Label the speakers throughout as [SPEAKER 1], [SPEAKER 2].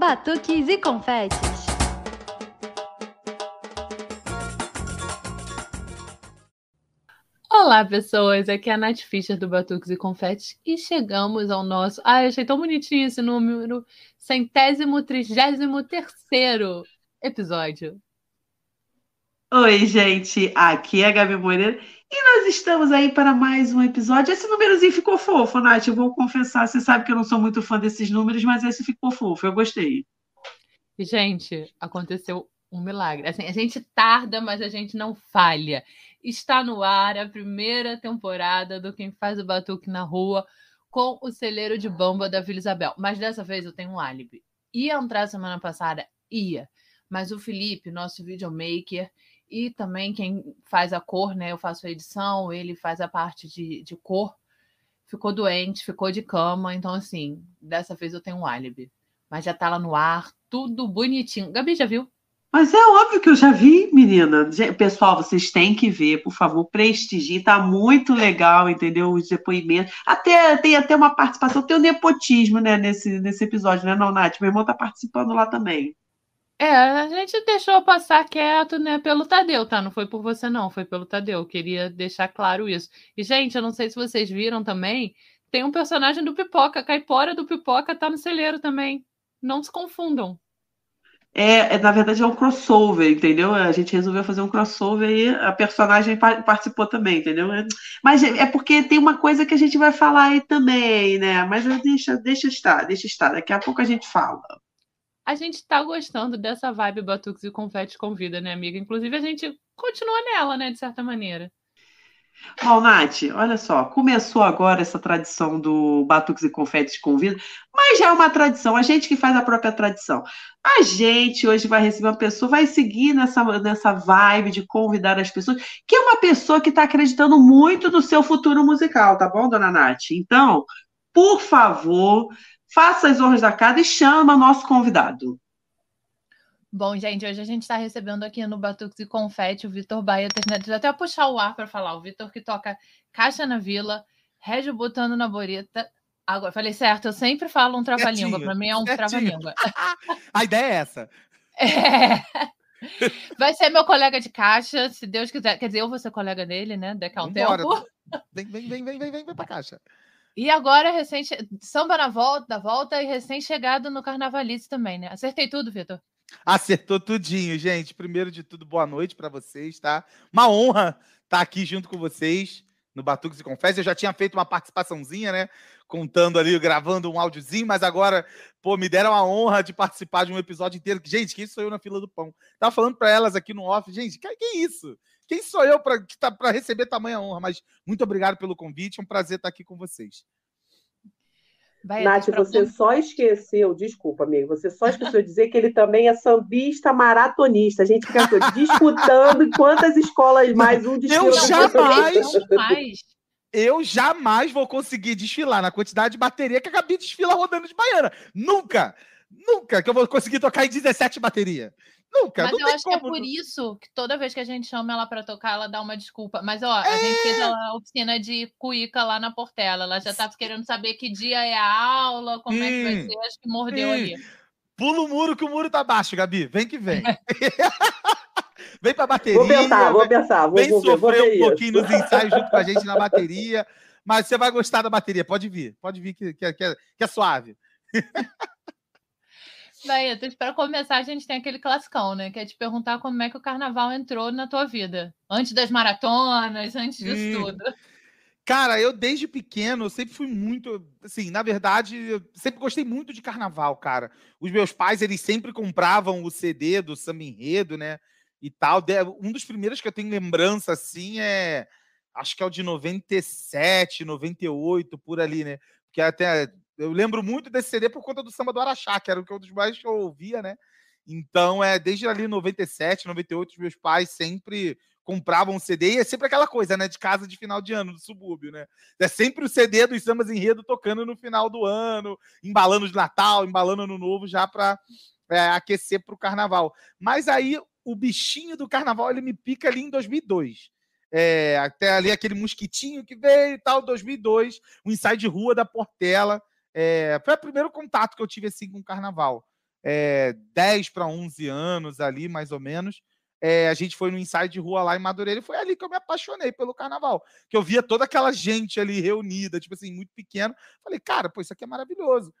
[SPEAKER 1] batuques e confetes.
[SPEAKER 2] Olá, pessoas! Aqui é a Nath Fischer do Batuques e Confetes e chegamos ao nosso. Ai, achei tão bonitinho esse número. Centésimo, trigésimo terceiro episódio.
[SPEAKER 3] Oi, gente! Aqui é a Gabi Moreira e nós estamos aí para mais um episódio. Esse númerozinho ficou fofo, Nath. Eu vou confessar, você sabe que eu não sou muito fã desses números, mas esse ficou fofo, eu gostei.
[SPEAKER 2] Gente, aconteceu um milagre. Assim, a gente tarda, mas a gente não falha. Está no ar a primeira temporada do Quem Faz o Batuque na Rua com o celeiro de bamba da Vila Isabel. Mas dessa vez eu tenho um álibi. Ia entrar semana passada? Ia. Mas o Felipe, nosso videomaker, e também quem faz a cor, né? Eu faço a edição, ele faz a parte de, de cor. Ficou doente, ficou de cama. Então, assim, dessa vez eu tenho um álibi. Mas já tá lá no ar, tudo bonitinho. Gabi, já viu?
[SPEAKER 3] Mas é óbvio que eu já vi, menina. Pessoal, vocês têm que ver, por favor, prestigie. Tá muito legal, entendeu? Os depoimentos. Até tem até uma participação, tem o um nepotismo, né, nesse, nesse episódio, né, não, Nath? Meu irmão tá participando lá também.
[SPEAKER 2] É, a gente deixou passar quieto, né, pelo Tadeu, tá? Não foi por você, não, foi pelo Tadeu. Queria deixar claro isso. E, gente, eu não sei se vocês viram também, tem um personagem do Pipoca, a caipora do Pipoca tá no celeiro também. Não se confundam.
[SPEAKER 3] É, é, na verdade, é um crossover, entendeu? A gente resolveu fazer um crossover e a personagem participou também, entendeu? Mas é, é porque tem uma coisa que a gente vai falar aí também, né? Mas deixa, deixa estar, deixa estar. Daqui a pouco a gente fala
[SPEAKER 2] a gente tá gostando dessa vibe Batuques e Confetes Convida, né, amiga? Inclusive, a gente continua nela, né, de certa maneira.
[SPEAKER 3] Bom, Nath, olha só, começou agora essa tradição do Batuques e Confetes Convida, mas já é uma tradição, a gente que faz a própria tradição. A gente hoje vai receber uma pessoa, vai seguir nessa, nessa vibe de convidar as pessoas, que é uma pessoa que está acreditando muito no seu futuro musical, tá bom, dona Nath? Então, por favor, faça as honras da casa e chama nosso convidado.
[SPEAKER 2] Bom, gente, hoje a gente está recebendo aqui no Batuques e Confete o Vitor Baia. Deixa até puxar o ar para falar. O Vitor que toca Caixa na Vila, Régio botando na Borita. Agora, falei certo, eu sempre falo um trava-língua. Para mim é um trava-língua.
[SPEAKER 4] a ideia é essa.
[SPEAKER 2] É. Vai ser meu colega de caixa, se Deus quiser. Quer dizer, eu vou ser colega dele, né? Daqui a um Vambora. tempo.
[SPEAKER 4] Vem, vem, vem, vem, vem, vem, vem pra caixa.
[SPEAKER 2] E agora, recente, samba na volta, da volta e recém-chegado no Carnavalice também, né? Acertei tudo, Vitor?
[SPEAKER 4] Acertou tudinho, gente. Primeiro de tudo, boa noite para vocês, tá? Uma honra estar tá aqui junto com vocês no Batuques e Confessa. Eu já tinha feito uma participaçãozinha, né? Contando ali, gravando um áudiozinho, mas agora, pô, me deram a honra de participar de um episódio inteiro. Gente, quem sou eu na fila do pão? Tava falando para elas aqui no off, gente, que, que isso? Quem sou eu para tá, receber tamanha honra? Mas muito obrigado pelo convite, é um prazer estar aqui com vocês.
[SPEAKER 3] Vai, Nath, você só esqueceu, desculpa, amigo, você só esqueceu de dizer que ele também é sambista maratonista. A gente fica disputando quantas escolas mais um
[SPEAKER 4] desfila. Eu jamais, eu jamais vou conseguir desfilar na quantidade de bateria que a Gabi desfila rodando de baiana. Nunca! Nunca que eu vou conseguir tocar em 17 bateria. Nunca.
[SPEAKER 2] Mas
[SPEAKER 4] eu
[SPEAKER 2] acho
[SPEAKER 4] como.
[SPEAKER 2] que é por isso que toda vez que a gente chama ela para tocar, ela dá uma desculpa. Mas, ó, é... a gente fez a oficina de cuíca lá na Portela. Ela já tá querendo saber que dia é a aula, como hum, é que vai ser. Acho que mordeu hum. ali.
[SPEAKER 4] Pula o muro que o muro tá baixo, Gabi. Vem que vem. vem pra bateria.
[SPEAKER 3] Vou pensar, vou pensar. Vou,
[SPEAKER 4] vem
[SPEAKER 3] vou,
[SPEAKER 4] sofrer vou um pouquinho nos ensaios junto com a gente na bateria. Mas você vai gostar da bateria. Pode vir. Pode vir que, que, que, é, que é suave.
[SPEAKER 2] Baetas, para começar, a gente tem aquele classicão, né? Que é te perguntar como é que o carnaval entrou na tua vida. Antes das maratonas, antes disso hum. tudo.
[SPEAKER 4] Cara, eu desde pequeno, eu sempre fui muito, assim, na verdade, eu sempre gostei muito de carnaval, cara. Os meus pais, eles sempre compravam o CD do Samba Enredo, né? E tal. Um dos primeiros que eu tenho lembrança, assim, é. Acho que é o de 97, 98, por ali, né? Porque até eu lembro muito desse CD por conta do samba do Araxá, que era o que eu dos mais que eu ouvia, né? Então, é desde ali 97, 98, os meus pais sempre compravam CD e é sempre aquela coisa, né, de casa de final de ano, do subúrbio, né? É sempre o CD dos sambas enredo tocando no final do ano, embalando de Natal, embalando no novo já para é, aquecer para o carnaval. Mas aí o bichinho do carnaval ele me pica ali em 2002. É, até ali aquele mosquitinho que veio e tal, 2002, o um ensaio de rua da Portela. É, foi o primeiro contato que eu tive assim com o carnaval. é, 10 para 11 anos ali, mais ou menos. É, a gente foi no ensaio de rua lá em Madureira e foi ali que eu me apaixonei pelo carnaval. Que eu via toda aquela gente ali reunida, tipo assim, muito pequeno. Falei, cara, pô, isso aqui é maravilhoso.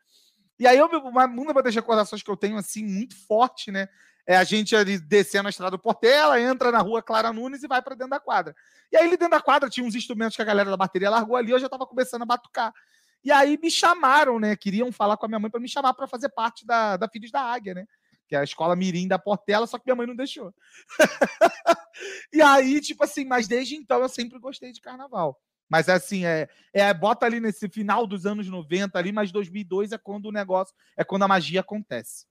[SPEAKER 4] E aí, eu, uma, uma das recordações que eu tenho, assim, muito forte, né? É a gente ali descendo a estrada do Portela, entra na rua Clara Nunes e vai para dentro da quadra. E aí, ali dentro da quadra, tinha uns instrumentos que a galera da bateria largou ali, eu já estava começando a batucar. E aí me chamaram, né? Queriam falar com a minha mãe para me chamar para fazer parte da, da Filhos da Águia, né? Que é a escola Mirim da Portela, só que minha mãe não deixou. e aí, tipo assim, mas desde então eu sempre gostei de carnaval. Mas assim, é, é bota ali nesse final dos anos 90 ali, mas 2002 é quando o negócio, é quando a magia acontece.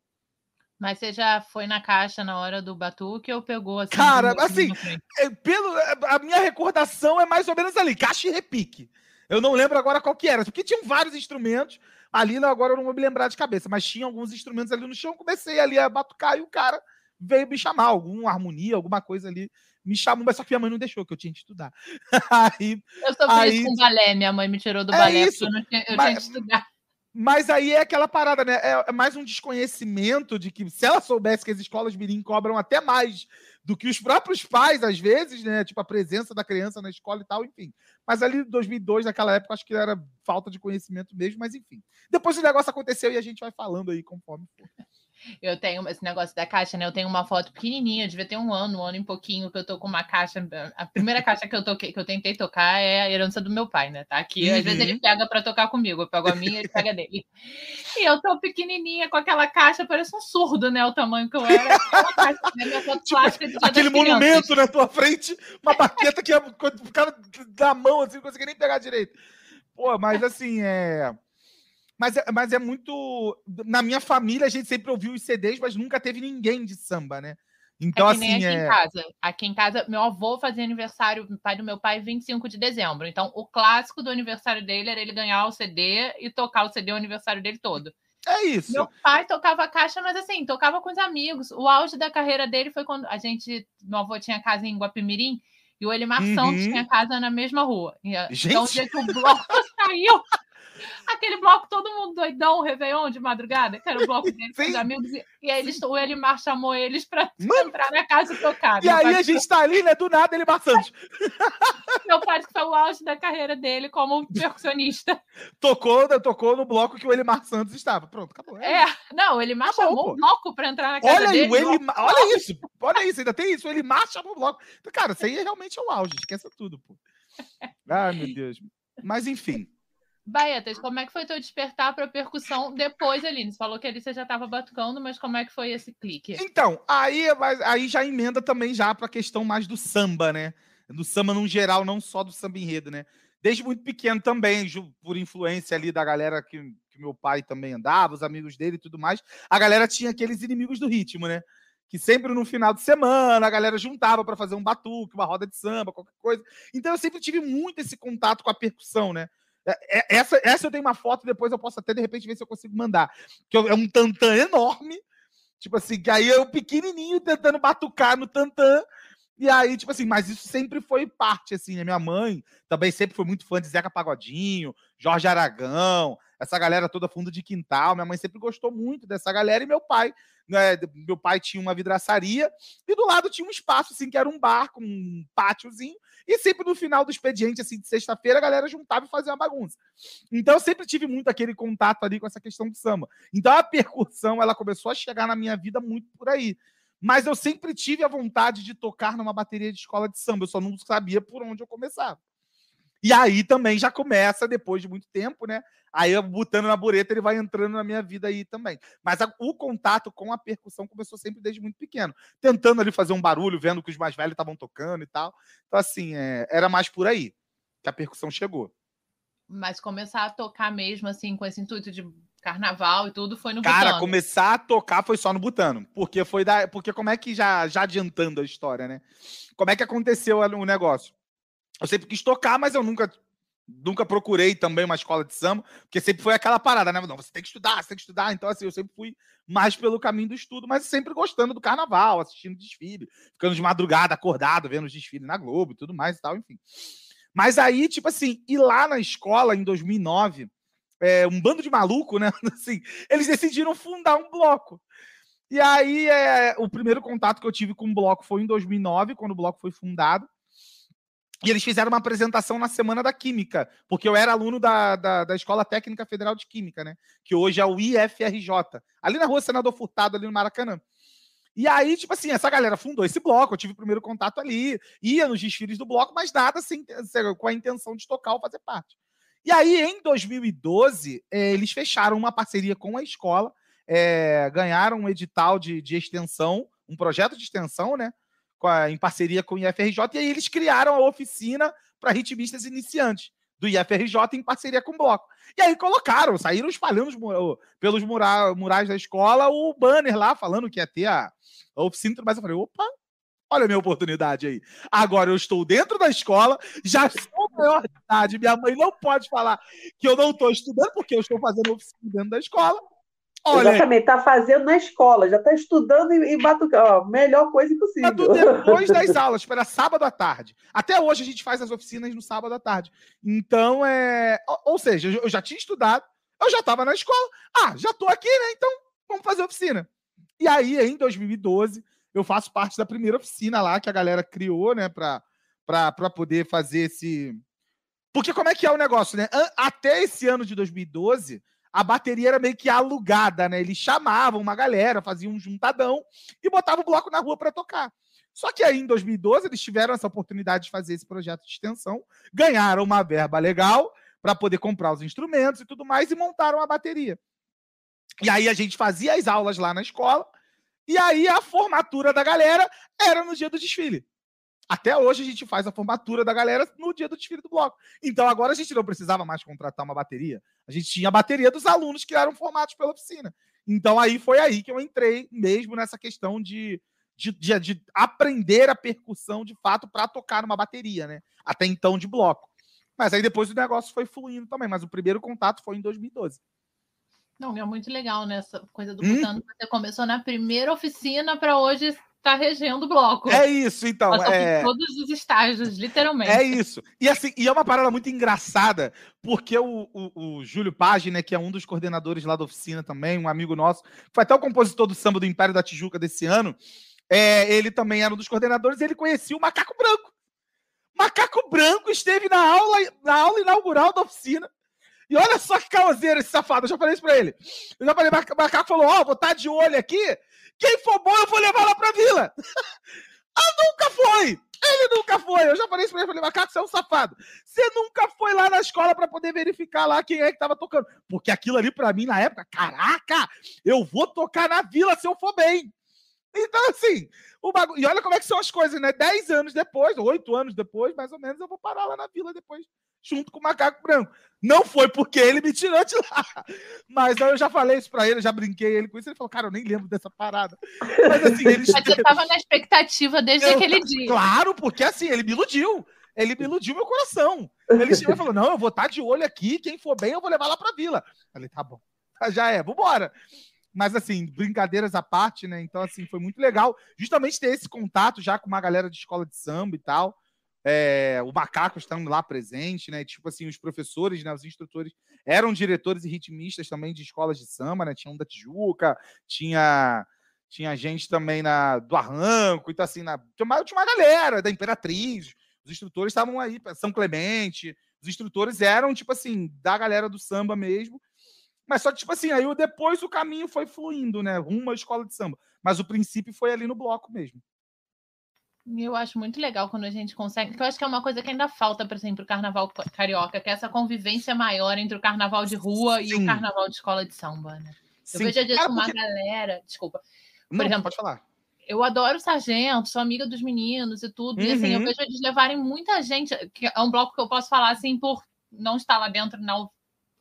[SPEAKER 5] Mas você já foi na caixa na hora do batuque ou pegou assim?
[SPEAKER 4] Cara, assim, é, pelo, a minha recordação é mais ou menos ali, caixa e repique. Eu não lembro agora qual que era, porque tinham vários instrumentos. Ali agora eu não vou me lembrar de cabeça, mas tinha alguns instrumentos ali no chão. Comecei ali a batucar e o cara veio me chamar, alguma harmonia, alguma coisa ali. Me chamou, mas só que minha mãe não deixou, que eu tinha que estudar.
[SPEAKER 5] aí, eu sou aí, com balé, minha mãe me tirou do é balé, isso, eu, tinha, eu mas, tinha que estudar.
[SPEAKER 4] Mas aí é aquela parada, né? É, é, mais um desconhecimento de que se ela soubesse que as escolas mirim cobram até mais do que os próprios pais, às vezes, né? Tipo, a presença da criança na escola e tal, enfim. Mas ali em 2002, naquela época, acho que era falta de conhecimento mesmo, mas enfim. Depois o negócio aconteceu e a gente vai falando aí conforme for.
[SPEAKER 5] Eu tenho esse negócio da caixa, né? Eu tenho uma foto pequenininha, devia ter um ano, um ano e pouquinho que eu tô com uma caixa. A primeira caixa que eu toquei, que eu tentei tocar é a herança do meu pai, né? Tá aqui. Uhum. Às vezes ele uhum. pega para tocar comigo, eu pego a minha, ele pega dele. E eu tô pequenininha com aquela caixa, parece um surdo, né? O tamanho que eu era. Caixa, né?
[SPEAKER 4] tipo, aquele monumento na tua frente, uma baqueta que o cara dá a mão assim, não consegue nem pegar direito. Pô, mas assim, é. Mas, é, mas é muito. Na minha família, a gente sempre ouviu os CDs, mas nunca teve ninguém de samba, né?
[SPEAKER 5] Então, é assim. Aqui é... em casa. Aqui em casa, meu avô fazia aniversário, pai do meu pai, 25 de dezembro. Então, o clássico do aniversário dele era ele ganhar o CD e tocar o CD o aniversário dele todo.
[SPEAKER 4] É isso.
[SPEAKER 5] Meu pai tocava caixa, mas assim, tocava com os amigos. O auge da carreira dele foi quando a gente. Meu avô tinha casa em Guapimirim e o Elimar uhum. Santos tinha casa na mesma rua. Gente. Então, o dia que o bloco saiu, Aquele bloco, todo mundo doidão, Réveillon de madrugada, que era o bloco dele com os amigos. E, e aí eles, o Elimar chamou eles pra Mano. entrar na casa e tocar.
[SPEAKER 4] E aí a gente tá ali, né? Do nada, Elimar Santos.
[SPEAKER 5] Meu pai que foi o auge da carreira dele como percussionista.
[SPEAKER 4] Tocou, tocou no bloco que o Elimar Santos estava. Pronto, acabou.
[SPEAKER 5] É, é não, o Elimar acabou, chamou pô. o bloco pra entrar na casa
[SPEAKER 4] olha
[SPEAKER 5] dele.
[SPEAKER 4] Aí, o Elimar, olha isso, olha isso, ainda tem isso. O Elimar chamou o bloco. Cara, isso aí é realmente o auge, esqueça tudo, pô. Ai, meu Deus. Mas enfim.
[SPEAKER 5] Baetas, como é que foi teu despertar para percussão depois, Aline? Você falou que ali você já estava batucando, mas como é que foi esse clique?
[SPEAKER 4] Então, aí, aí já emenda também já para a questão mais do samba, né? Do samba no geral, não só do samba enredo, né? Desde muito pequeno também, por influência ali da galera que, que meu pai também andava, os amigos dele e tudo mais, a galera tinha aqueles inimigos do ritmo, né? que sempre no final de semana a galera juntava para fazer um batuque, uma roda de samba, qualquer coisa. Então eu sempre tive muito esse contato com a percussão, né? É, é, essa, essa eu tenho uma foto, depois eu posso até de repente ver se eu consigo mandar. Que é um tantã enorme. Tipo assim, que aí eu pequenininho tentando batucar no tantã. E aí, tipo assim, mas isso sempre foi parte, assim, né? Minha mãe também sempre foi muito fã de Zeca Pagodinho, Jorge Aragão, essa galera toda fundo de quintal. Minha mãe sempre gostou muito dessa galera e meu pai né, meu pai tinha uma vidraçaria e do lado tinha um espaço assim que era um bar com um pátiozinho e sempre no final do expediente assim de sexta-feira a galera juntava e fazia uma bagunça. Então eu sempre tive muito aquele contato ali com essa questão do samba. Então a percussão ela começou a chegar na minha vida muito por aí. Mas eu sempre tive a vontade de tocar numa bateria de escola de samba, eu só não sabia por onde eu começava. E aí também já começa, depois de muito tempo, né? Aí eu botando na bureta, ele vai entrando na minha vida aí também. Mas a, o contato com a percussão começou sempre desde muito pequeno. Tentando ali fazer um barulho, vendo que os mais velhos estavam tocando e tal. Então, assim, é, era mais por aí que a percussão chegou.
[SPEAKER 5] Mas começar a tocar mesmo, assim, com esse intuito de carnaval e tudo, foi no
[SPEAKER 4] Cara, Butano. começar a tocar foi só no Butano. Porque foi da. Porque como é que já, já adiantando a história, né? Como é que aconteceu o negócio? Eu sempre quis tocar, mas eu nunca nunca procurei também uma escola de samba, porque sempre foi aquela parada, né? Não, você tem que estudar, você tem que estudar. Então, assim, eu sempre fui mais pelo caminho do estudo, mas sempre gostando do carnaval, assistindo desfile, ficando de madrugada, acordado, vendo os desfiles na Globo e tudo mais e tal, enfim. Mas aí, tipo assim, ir lá na escola em 2009, é, um bando de maluco, né? Assim, eles decidiram fundar um bloco. E aí, é, o primeiro contato que eu tive com o bloco foi em 2009, quando o bloco foi fundado. E eles fizeram uma apresentação na Semana da Química, porque eu era aluno da, da, da, Escola Técnica Federal de Química, né? Que hoje é o IFRJ, ali na rua Senador Furtado, ali no Maracanã. E aí, tipo assim, essa galera fundou esse bloco, eu tive o primeiro contato ali, ia nos desfiles do bloco, mas nada assim, com a intenção de tocar ou fazer parte. E aí, em 2012, eh, eles fecharam uma parceria com a escola, eh, ganharam um edital de, de extensão, um projeto de extensão, né? A, em parceria com o IFRJ, e aí eles criaram a oficina para ritmistas iniciantes do IFRJ em parceria com o Bloco. E aí colocaram, saíram espalhando pelos mura, murais da escola o banner lá falando que ia ter a, a oficina, mas eu falei, opa, olha a minha oportunidade aí. Agora eu estou dentro da escola, já sou maior de idade, minha mãe não pode falar que eu não estou estudando, porque eu estou fazendo oficina dentro da escola.
[SPEAKER 2] Olha, Exatamente, está fazendo na escola, já está estudando e, e batucando. Melhor coisa possível.
[SPEAKER 4] depois das aulas, para sábado à tarde. Até hoje a gente faz as oficinas no sábado à tarde. Então, é. Ou, ou seja, eu já tinha estudado, eu já estava na escola. Ah, já estou aqui, né? Então, vamos fazer oficina. E aí, em 2012, eu faço parte da primeira oficina lá que a galera criou, né, para poder fazer esse. Porque como é que é o negócio, né? Até esse ano de 2012 a bateria era meio que alugada, né? Eles chamavam uma galera, faziam um juntadão e botavam o bloco na rua para tocar. Só que aí, em 2012, eles tiveram essa oportunidade de fazer esse projeto de extensão, ganharam uma verba legal para poder comprar os instrumentos e tudo mais e montaram a bateria. E aí a gente fazia as aulas lá na escola, e aí a formatura da galera era no dia do desfile. Até hoje a gente faz a formatura da galera no dia do desfile do bloco. Então agora a gente não precisava mais contratar uma bateria. A gente tinha a bateria dos alunos que eram formados pela oficina. Então aí foi aí que eu entrei mesmo nessa questão de, de, de, de aprender a percussão de fato para tocar numa bateria, né? Até então de bloco. Mas aí depois o negócio foi fluindo também. Mas o primeiro contato foi em 2012.
[SPEAKER 5] Não, é muito legal nessa coisa do hum? Você começou na primeira oficina para hoje está regendo o bloco.
[SPEAKER 4] É isso, então. É...
[SPEAKER 5] todos os estágios, literalmente.
[SPEAKER 4] É isso. E assim, e é uma parada muito engraçada, porque o, o, o Júlio Page, né, que é um dos coordenadores lá da oficina também, um amigo nosso, foi até o compositor do samba do Império da Tijuca desse ano. É, ele também era um dos coordenadores e ele conhecia o Macaco Branco. Macaco Branco esteve na aula, na aula inaugural da oficina. E olha só que causeiro esse safado. Eu já falei isso pra ele. Eu já falei, o macaco falou: Ó, oh, vou estar tá de olho aqui quem for bom, eu vou levar lá pra vila. ah, nunca foi! Ele nunca foi. Eu já falei isso pra ele. Falei, macaco, você é um safado. Você nunca foi lá na escola para poder verificar lá quem é que tava tocando. Porque aquilo ali, para mim, na época, caraca, eu vou tocar na vila se eu for bem. Então, assim, o bagulho. E olha como é que são as coisas, né? Dez anos depois, oito anos depois, mais ou menos, eu vou parar lá na vila depois junto com o macaco branco. Não foi porque ele me tirou de lá. Mas eu já falei isso pra ele, já brinquei ele com isso. Ele falou, cara, eu nem lembro dessa parada.
[SPEAKER 5] Mas assim, ele. Mas você tava na expectativa desde eu, aquele dia.
[SPEAKER 4] Claro, porque assim, ele me iludiu. Ele me iludiu meu coração. Ele chegou e falou: não, eu vou estar tá de olho aqui. Quem for bem, eu vou levar lá pra vila. Eu falei, tá bom. Já é, vambora. Mas assim, brincadeiras à parte, né? Então, assim, foi muito legal justamente ter esse contato já com uma galera de escola de samba e tal é, o macaco estando lá presente, né? Tipo assim, os professores, né? Os instrutores eram diretores e ritmistas também de escolas de samba, né? Tinha um da Tijuca, tinha tinha gente também na do Arranco, então assim, na, tinha, uma, tinha uma galera da Imperatriz, os instrutores estavam aí, São Clemente, os instrutores eram, tipo assim, da galera do samba mesmo, mas só que, tipo assim, aí depois o caminho foi fluindo, né, rumo à escola de samba, mas o princípio foi ali no bloco mesmo.
[SPEAKER 5] Eu acho muito legal quando a gente consegue, porque eu acho que é uma coisa que ainda falta, por exemplo, o carnaval carioca, que é essa convivência maior entre o carnaval de rua Sim. e o carnaval de escola de samba, né? Eu vejo disso Cara, uma porque... galera, desculpa. Por
[SPEAKER 4] Não,
[SPEAKER 5] exemplo,
[SPEAKER 4] pode falar.
[SPEAKER 5] Eu adoro o Sargento, sou amiga dos meninos e tudo. Uhum. E assim, eu uhum. vejo eles levarem muita gente, que é um bloco que eu posso falar assim, por não estar lá dentro não,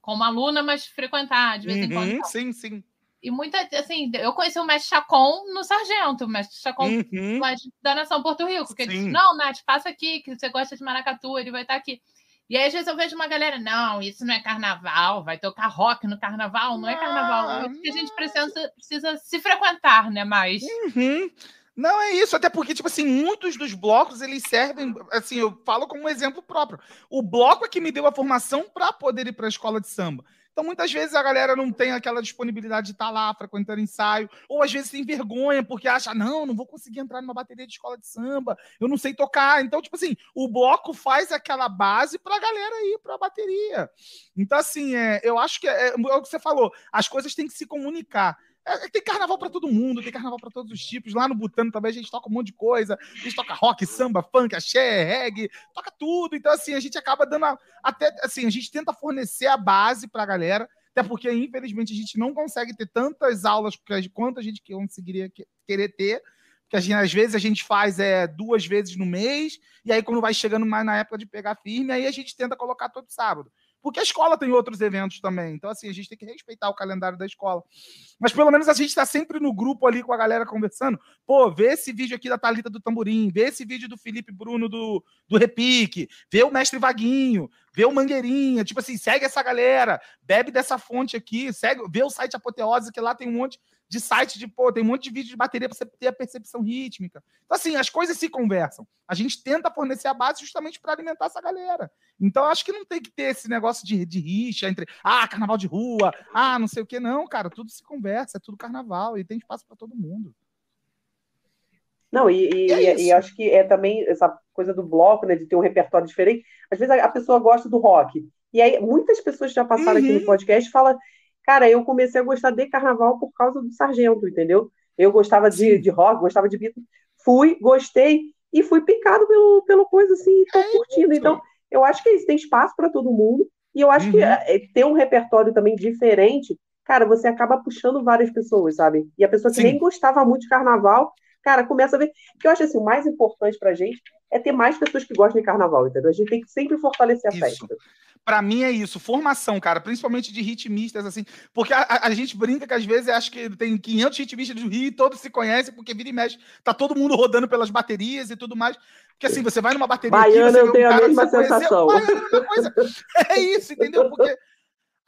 [SPEAKER 5] como aluna, mas frequentar de vez em quando.
[SPEAKER 4] Uhum, sim, sim.
[SPEAKER 5] E muita, assim, eu conheci o mestre Chacon no Sargento, o mestre Chacon uhum. da Nação Porto Rico, que ele disse, não, Nath, passa aqui, que você gosta de maracatu, ele vai estar aqui. E aí, às vezes, eu vejo uma galera, não, isso não é carnaval, vai tocar rock no carnaval, não é carnaval. É porque a gente precisa, precisa se frequentar, né, mais.
[SPEAKER 4] Uhum. Não, é isso, até porque, tipo assim, muitos dos blocos, eles servem, assim, eu falo como um exemplo próprio. O bloco é que me deu a formação para poder ir para a escola de samba. Então, muitas vezes a galera não tem aquela disponibilidade de estar tá lá frequentando ensaio, ou às vezes tem vergonha porque acha, não, não vou conseguir entrar numa bateria de escola de samba, eu não sei tocar. Então, tipo assim, o bloco faz aquela base para a galera ir para a bateria. Então, assim, é, eu acho que é, é, é o que você falou, as coisas têm que se comunicar. É, tem carnaval para todo mundo, tem carnaval para todos os tipos. Lá no Butano também a gente toca um monte de coisa. A gente toca rock, samba, funk, axé, reggae, toca tudo. Então, assim, a gente acaba dando. A, até assim, a gente tenta fornecer a base para a galera. Até porque, infelizmente, a gente não consegue ter tantas aulas quanto a gente conseguiria querer ter. Porque a gente, às vezes a gente faz é, duas vezes no mês, e aí, quando vai chegando mais na época de pegar firme, aí a gente tenta colocar todo sábado. Porque a escola tem outros eventos também. Então, assim, a gente tem que respeitar o calendário da escola. Mas pelo menos a gente está sempre no grupo ali com a galera conversando. Pô, vê esse vídeo aqui da Talita do Tamborim, vê esse vídeo do Felipe Bruno do, do Repique, vê o Mestre Vaguinho, vê o Mangueirinha. Tipo assim, segue essa galera, bebe dessa fonte aqui, segue, vê o site Apoteose, que lá tem um monte de site de, pô, tem um monte de vídeo de bateria para você ter a percepção rítmica. Então, assim, as coisas se conversam. A gente tenta fornecer a base justamente para alimentar essa galera. Então, acho que não tem que ter esse negócio de, de rixa entre, ah, carnaval de rua, ah, não sei o que, não, cara, tudo se conversa, é tudo carnaval e tem espaço para todo mundo.
[SPEAKER 3] Não, e, e, é e, acho que é também essa coisa do bloco, né, de ter um repertório diferente. Às vezes a, pessoa gosta do rock. E aí, muitas pessoas já passaram uhum. aqui no uhum. podcast e falam Cara, eu comecei a gostar de carnaval por causa do Sargento, entendeu? Eu gostava de, de rock, gostava de Beatles. Fui, gostei e fui picado pelo, pelo coisa assim, e tô é curtindo. Isso. Então, eu acho que é isso, tem espaço para todo mundo. E eu acho uhum. que é, ter um repertório também diferente, cara, você acaba puxando várias pessoas, sabe? E a pessoa que Sim. nem gostava muito de carnaval, cara, começa a ver. Porque eu acho assim, o mais importante pra gente é ter mais pessoas que gostam de carnaval, entendeu? A gente tem que sempre fortalecer a isso. festa
[SPEAKER 4] para mim é isso, formação, cara, principalmente de ritmistas, assim, porque a, a, a gente brinca que às vezes acho que tem 500 ritmistas do Rio e todos se conhecem, porque vira e mexe, tá todo mundo rodando pelas baterias e tudo mais, porque assim, você vai numa bateria
[SPEAKER 3] Baiana, aqui, eu tenho um a mesma sensação.
[SPEAKER 4] É, é isso, entendeu? Porque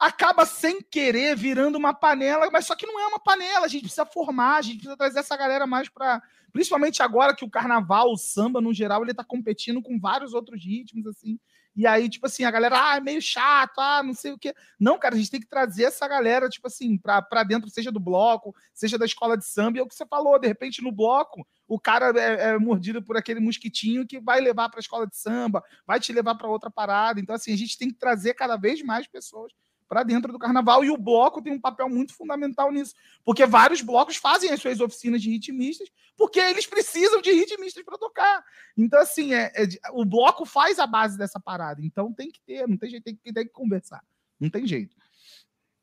[SPEAKER 4] acaba sem querer virando uma panela, mas só que não é uma panela, a gente precisa formar, a gente precisa trazer essa galera mais para, principalmente agora que o carnaval, o samba no geral, ele tá competindo com vários outros ritmos assim. E aí, tipo assim, a galera, ah, é meio chato, ah, não sei o quê. Não, cara, a gente tem que trazer essa galera, tipo assim, pra, pra dentro, seja do bloco, seja da escola de samba. E é o que você falou, de repente, no bloco, o cara é, é mordido por aquele mosquitinho que vai levar para a escola de samba, vai te levar para outra parada. Então, assim, a gente tem que trazer cada vez mais pessoas para dentro do carnaval. E o bloco tem um papel muito fundamental nisso, porque vários blocos fazem as suas oficinas de ritmistas, porque eles precisam de ritmistas para tocar. Então, assim, é, é, o bloco faz a base dessa parada. Então tem que ter, não tem jeito, tem que, tem que conversar. Não tem jeito.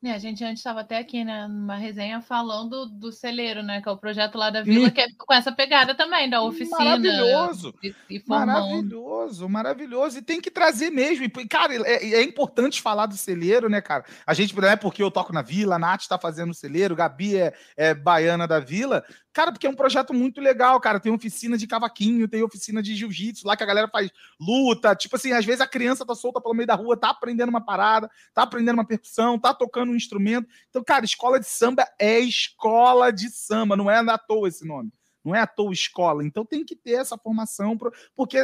[SPEAKER 5] É, a gente antes estava até aqui né, numa resenha falando do celeiro, né? Que é o projeto lá da Vila, que é com essa pegada também, da oficina.
[SPEAKER 4] Maravilhoso! E, e maravilhoso, maravilhoso. E tem que trazer mesmo. E, cara, é, é, importante falar do celeiro, né, cara? A gente, não é porque eu toco na Vila, a Nath está fazendo o celeiro, Gabi é, é baiana da Vila. Cara, porque é um projeto muito legal, cara. Tem oficina de cavaquinho, tem oficina de jiu-jitsu lá que a galera faz luta. Tipo assim, às vezes a criança tá solta pelo meio da rua, tá aprendendo uma parada, tá aprendendo uma percussão, tá tocando um instrumento. Então, cara, escola de samba é escola de samba, não é à toa esse nome. Não é à toa escola. Então tem que ter essa formação, porque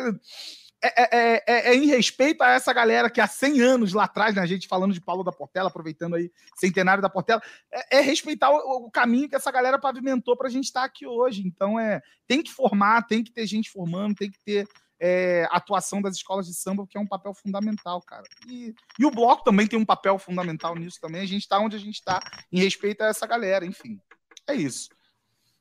[SPEAKER 4] é, é, é, é, em respeito a essa galera que há 100 anos lá atrás, né, a gente falando de Paulo da Portela, aproveitando aí centenário da Portela, é, é respeitar o, o, caminho que essa galera pavimentou para a gente estar tá aqui hoje. Então, é tem que formar, tem que ter gente formando, tem que ter é, atuação das escolas de samba, que é um papel fundamental, cara. E, e o bloco também tem um papel fundamental nisso também. A gente está onde a gente está em respeito a essa galera, enfim. É isso.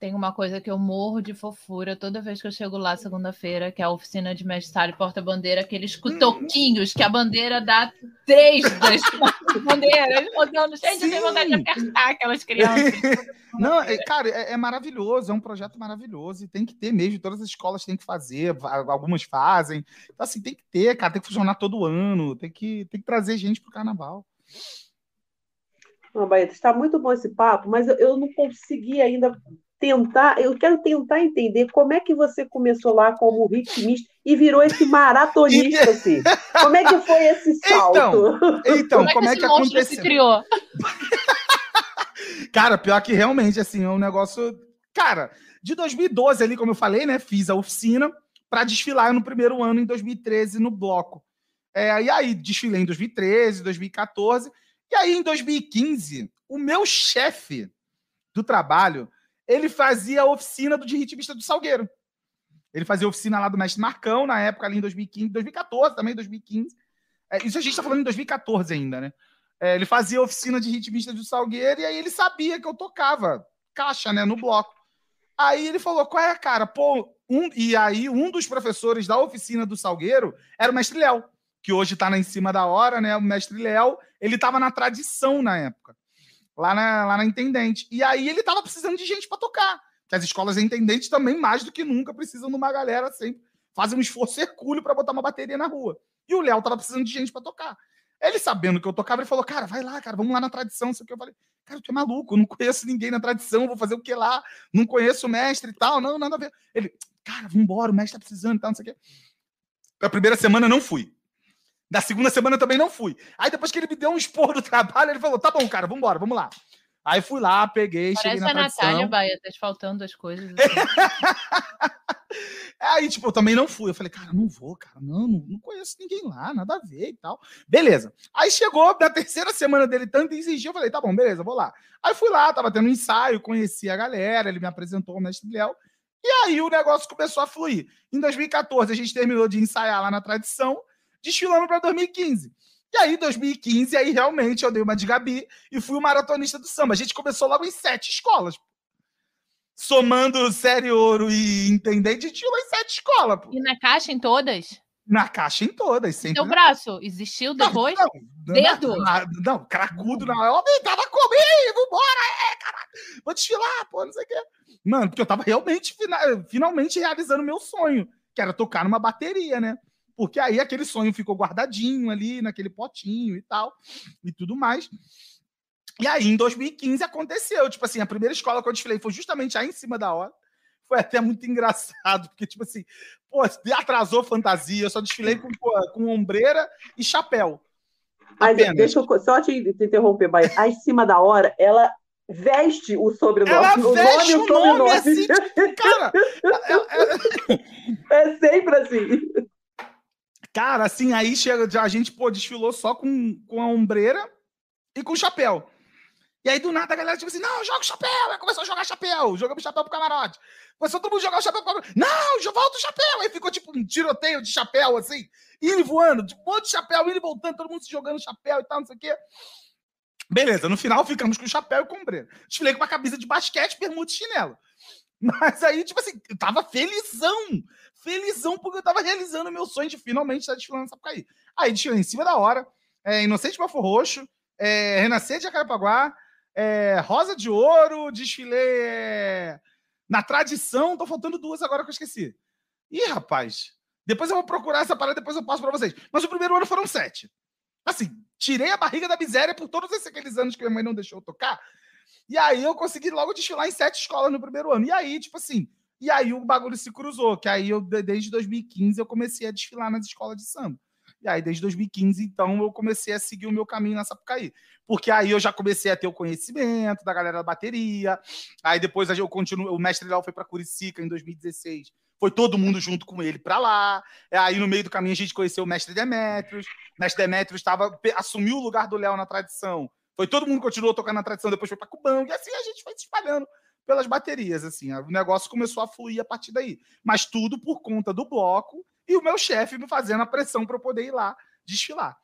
[SPEAKER 5] Tem uma coisa que eu morro de fofura toda vez que eu chego lá segunda-feira, que é a oficina de mestre e porta-bandeira, aqueles cutoquinhos que a bandeira dá três das bandeiras, rodando. Gente, Sim. eu tenho vontade de apertar aquelas crianças.
[SPEAKER 4] Não, é, cara, é, é, maravilhoso, é um projeto maravilhoso e tem que ter mesmo, todas as escolas têm que fazer, algumas fazem. Então, assim, tem que ter, cara, tem que funcionar todo ano, tem que, tem que trazer gente pro carnaval.
[SPEAKER 3] Não, Baeta, está muito bom esse papo, mas eu, eu não consegui ainda tentar, eu quero tentar entender como é que você começou lá como ritmista e virou esse maratonista, assim. Como é que foi esse então, salto?
[SPEAKER 4] Então, então como, é que, como é que aconteceu? Se criou? Cara, pior que realmente, assim, é um negócio... Cara, de 2012 ali, como eu falei, né, fiz a oficina para desfilar no primeiro ano, em 2013, no bloco. É, e aí, desfilei em 2013, 2014, E aí, em 2015, o meu chefe do trabalho, ele fazia a oficina do de ritmista do Salgueiro. Ele fazia oficina lá do mestre Marcão, na época ali em 2015, 2014 também, 2015. É, isso a gente está falando em 2014 ainda, né? É, ele fazia oficina de ritmista do Salgueiro e aí ele sabia que eu tocava caixa, né, no bloco. Aí ele falou: qual é, cara? Pô, um... e aí um dos professores da oficina do Salgueiro era o mestre Léo, que hoje está em cima da hora, né? O mestre Léo, ele estava na tradição na época, lá na, lá na Intendente. E aí ele estava precisando de gente para tocar. Que as escolas intendentes também, mais do que nunca, precisam de uma galera sempre. Fazem um esforço hercúleo para botar uma bateria na rua. E o Léo estava precisando de gente para tocar. Ele sabendo que eu tocava, ele falou: Cara, vai lá, cara, vamos lá na tradição. Isso aqui. Eu falei: Cara, tu é maluco, não conheço ninguém na tradição, vou fazer o que lá? Não conheço o mestre e tal, não, nada a ver. Ele, cara, vambora, o mestre tá precisando e tal, não sei o quê. Na primeira semana não fui. Da segunda semana também não fui. Aí depois que ele me deu um expor do trabalho, ele falou: Tá bom, cara, vambora, vamos lá. Aí fui lá, peguei, Parece cheguei na a tradição. Natália
[SPEAKER 5] Baia, tá faltando as coisas. Assim.
[SPEAKER 4] Aí, tipo, eu também não fui. Eu falei, cara, não vou, cara, não, não, conheço ninguém lá, nada a ver e tal. Beleza. Aí chegou na terceira semana dele, tanto insistir, eu falei, tá bom, beleza, vou lá. Aí fui lá, tava tendo um ensaio, conheci a galera, ele me apresentou o mestre Léo. E aí o negócio começou a fluir. Em 2014, a gente terminou de ensaiar lá na tradição, desfilando para 2015. E aí, em 2015, aí realmente eu dei uma de Gabi e fui o maratonista do samba. A gente começou logo em sete escolas somando série ouro e intendente, a gente em sete escolas. Pô.
[SPEAKER 5] E na caixa em todas?
[SPEAKER 4] Na caixa em todas, sempre.
[SPEAKER 5] Seu braço existiu depois? Não, não,
[SPEAKER 4] Dedo? Na, não, cracudo na hora. Tava comigo, bora, é, caralho. Vou desfilar, pô, não sei o quê. Mano, porque eu tava realmente, finalmente realizando meu sonho, que era tocar numa bateria, né? Porque aí aquele sonho ficou guardadinho ali, naquele potinho e tal, e tudo mais. E aí, em 2015, aconteceu. Tipo assim, a primeira escola que eu desfilei foi justamente aí em cima da hora. Foi até muito engraçado, porque, tipo assim, pô, atrasou fantasia, eu só desfilei com, com ombreira e chapéu.
[SPEAKER 3] Mas deixa eu só te, interromper, Bahia. Aí em cima da hora, ela veste o sobrenome.
[SPEAKER 4] Ela o veste nome, o nome, nome assim, tipo, cara.
[SPEAKER 3] é, é... é sempre assim.
[SPEAKER 4] Cara, assim, aí chega, a gente, pô, desfilou só com, com a ombreira e com o chapéu. E aí, do nada, a galera, tipo assim, não, joga o chapéu. Aí começou a jogar chapéu. Jogamos chapéu pro camarote. Começou todo mundo jogar o chapéu pro camarote. Não, volta o chapéu. Aí ficou tipo um tiroteio de chapéu, assim. Indo voando, de um monte de chapéu, indo e voltando, todo mundo se jogando chapéu e tal, não sei o quê. Beleza, no final ficamos com o chapéu e com o ombreiro. Desfilei com uma camisa de basquete, permuta e chinelo. Mas aí, tipo assim, eu tava felizão. Felizão, porque eu tava realizando meu sonho de finalmente estar desfilando essa Sapucaí. Aí desfilei em cima da hora. É, Inocente Bafo Roxo. É, Renascer de Jacarepaguá é, Rosa de Ouro, desfilei é, na tradição. Tô faltando duas agora que eu esqueci. Ih, rapaz. Depois eu vou procurar essa parada, depois eu passo para vocês. Mas o primeiro ano foram sete. Assim, tirei a barriga da miséria por todos esses, aqueles anos que minha mãe não deixou eu tocar. E aí eu consegui logo desfilar em sete escolas no primeiro ano. E aí, tipo assim, e aí o bagulho se cruzou, que aí eu, desde 2015, eu comecei a desfilar nas escolas de samba. E aí, desde 2015, então, eu comecei a seguir o meu caminho na Sapucaí. Porque aí eu já comecei a ter o conhecimento da galera da bateria. Aí depois eu continuo, o mestre Léo foi para Curicica em 2016. Foi todo mundo junto com ele para lá. Aí no meio do caminho a gente conheceu o mestre Demetrios. O mestre Demetrios estava assumiu o lugar do Léo na tradição. Foi todo mundo continuou tocando na tradição, depois foi para Cubão. E assim a gente foi se espalhando pelas baterias, assim. O negócio começou a fluir a partir daí. Mas tudo por conta do bloco e o meu chefe me fazendo a pressão para eu poder ir lá desfilar.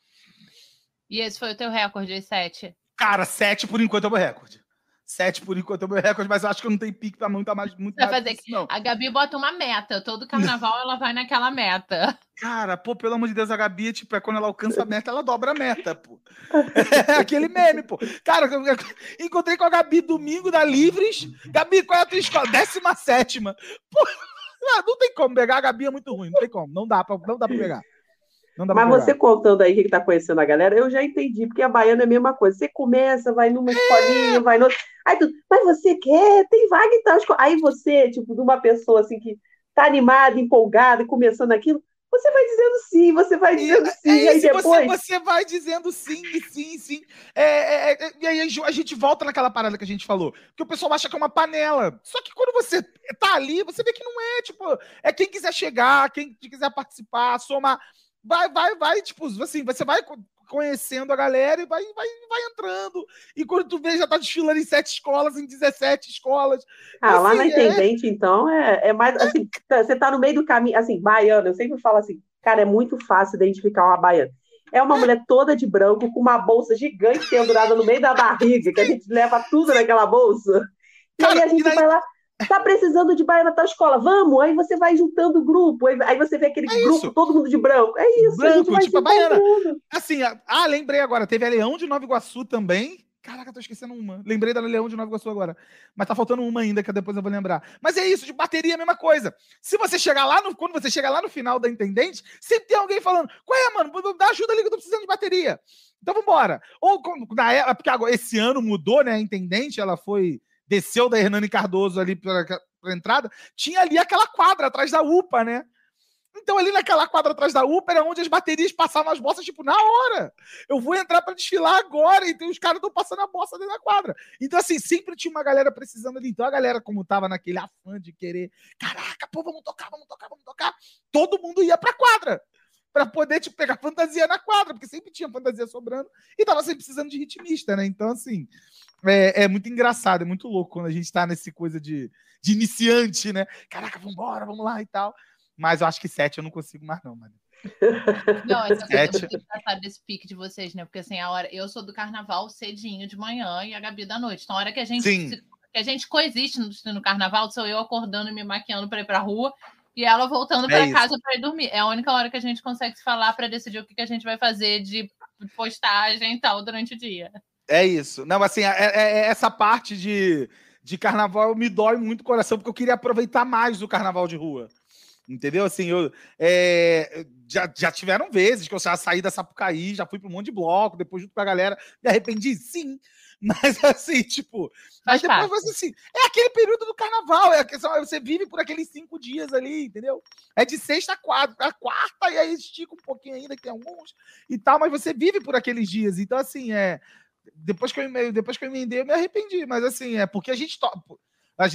[SPEAKER 5] E esse foi o teu recorde, sete?
[SPEAKER 4] Cara, sete por enquanto é o meu recorde. Sete por enquanto é o meu recorde, mas eu acho que eu não tenho pique para muito mais. Muito
[SPEAKER 5] mais fazer isso, não. A Gabi bota uma meta. Todo carnaval ela vai naquela meta.
[SPEAKER 4] Cara, pô, pelo amor de Deus, a Gabi, tipo, é quando ela alcança a meta, ela dobra a meta, pô. É aquele meme, pô. Cara, encontrei com a Gabi domingo da Livres. Gabi, qual é a tua escola? Décima sétima. Pô, ah, não tem como pegar, a Gabi é muito ruim, não tem como, não dá pra, não dá pra pegar.
[SPEAKER 3] Mas você contando aí que está conhecendo a galera, eu já entendi, porque a baiana é a mesma coisa. Você começa, vai numa escolinha, é. vai no. Aí tu, mas você quer? Tem vaga e tal. Aí você, tipo, de uma pessoa assim que tá animada, empolgada, começando aquilo, você vai dizendo sim, você vai dizendo é, sim, é, e aí depois...
[SPEAKER 4] Você, você vai dizendo sim, sim, sim. É, é, é, e aí a gente volta naquela parada que a gente falou, que o pessoal acha que é uma panela. Só que quando você tá ali, você vê que não é, tipo, é quem quiser chegar, quem quiser participar, somar, vai, vai, vai, tipo, assim, você vai conhecendo a galera e vai, vai, vai entrando. E quando tu vê, já tá desfilando em sete escolas, em 17 escolas.
[SPEAKER 3] Ah, assim, lá na é Intendente, é... então, é, é mais assim, tá, você tá no meio do caminho, assim, baiano, eu sempre falo assim, cara, é muito fácil identificar uma baiana. É uma mulher toda de branco, com uma bolsa gigante pendurada no meio da barriga, que a gente leva tudo naquela bolsa. E aí a gente vai lá, tá precisando de baiana da escola, vamos, aí você vai juntando o grupo, aí você vê aquele é grupo, todo mundo de branco, é isso.
[SPEAKER 4] Branco, tipo a baiana. Assim, ah, lembrei agora, teve a Leão de Nova Iguaçu também, Caraca, tô esquecendo uma. Lembrei da Leão de Nova Iguaçu agora. Mas tá faltando uma ainda, que depois eu vou lembrar. Mas é isso, de bateria é a mesma coisa. Se você chegar lá, no, quando você chegar lá no final da Intendente, sempre tem alguém falando: Qual é, mano? Dá ajuda ali que eu tô precisando de bateria. Então vambora. Ou na época, porque agora, esse ano mudou, né? A Intendente, ela foi desceu da Hernani Cardoso ali para a entrada, tinha ali aquela quadra atrás da UPA, né? Então, ali naquela quadra atrás da UPA era onde as baterias passavam as bossas, tipo, na hora. Eu vou entrar para desfilar agora, então os caras estão passando a bossa dentro da quadra. Então, assim, sempre tinha uma galera precisando ali. Então, a galera, como tava naquele afã de querer, caraca, pô, vamos tocar, vamos tocar, vamos tocar, todo mundo ia pra quadra para poder tipo, pegar fantasia na quadra, porque sempre tinha fantasia sobrando e tava sempre precisando de ritmista, né? Então, assim, é, é muito engraçado, é muito louco quando a gente tá nesse coisa de, de iniciante, né? Caraca, vambora, vamos lá e tal. Mas eu acho que sete eu não consigo mais, não, mano.
[SPEAKER 5] Não, essa coisa muito engraçada desse pique de vocês, né? Porque assim, a hora. Eu sou do carnaval cedinho de manhã e a Gabi da noite. Então, a hora que a gente, se, que a gente coexiste no, no carnaval, sou eu acordando e me maquiando para ir pra rua e ela voltando é para casa para ir dormir. É a única hora que a gente consegue se falar para decidir o que, que a gente vai fazer de postagem e tal durante o dia.
[SPEAKER 4] É isso. Não, assim, é, é, é essa parte de, de carnaval me dói muito o coração, porque eu queria aproveitar mais o carnaval de rua. Entendeu? Assim, eu. É, já, já tiveram vezes que eu já saí da Sapucaí, já fui para um monte de bloco, depois junto com a galera. Me arrependi? Sim. Mas assim, tipo. Mas depois você assim. É aquele período do carnaval. É, você vive por aqueles cinco dias ali, entendeu? É de sexta a quarta, a quarta, e aí estica um pouquinho ainda, que tem alguns e tal, mas você vive por aqueles dias. Então, assim, é. Depois que eu, depois que eu emendei, eu me arrependi. Mas assim, é porque a gente. To...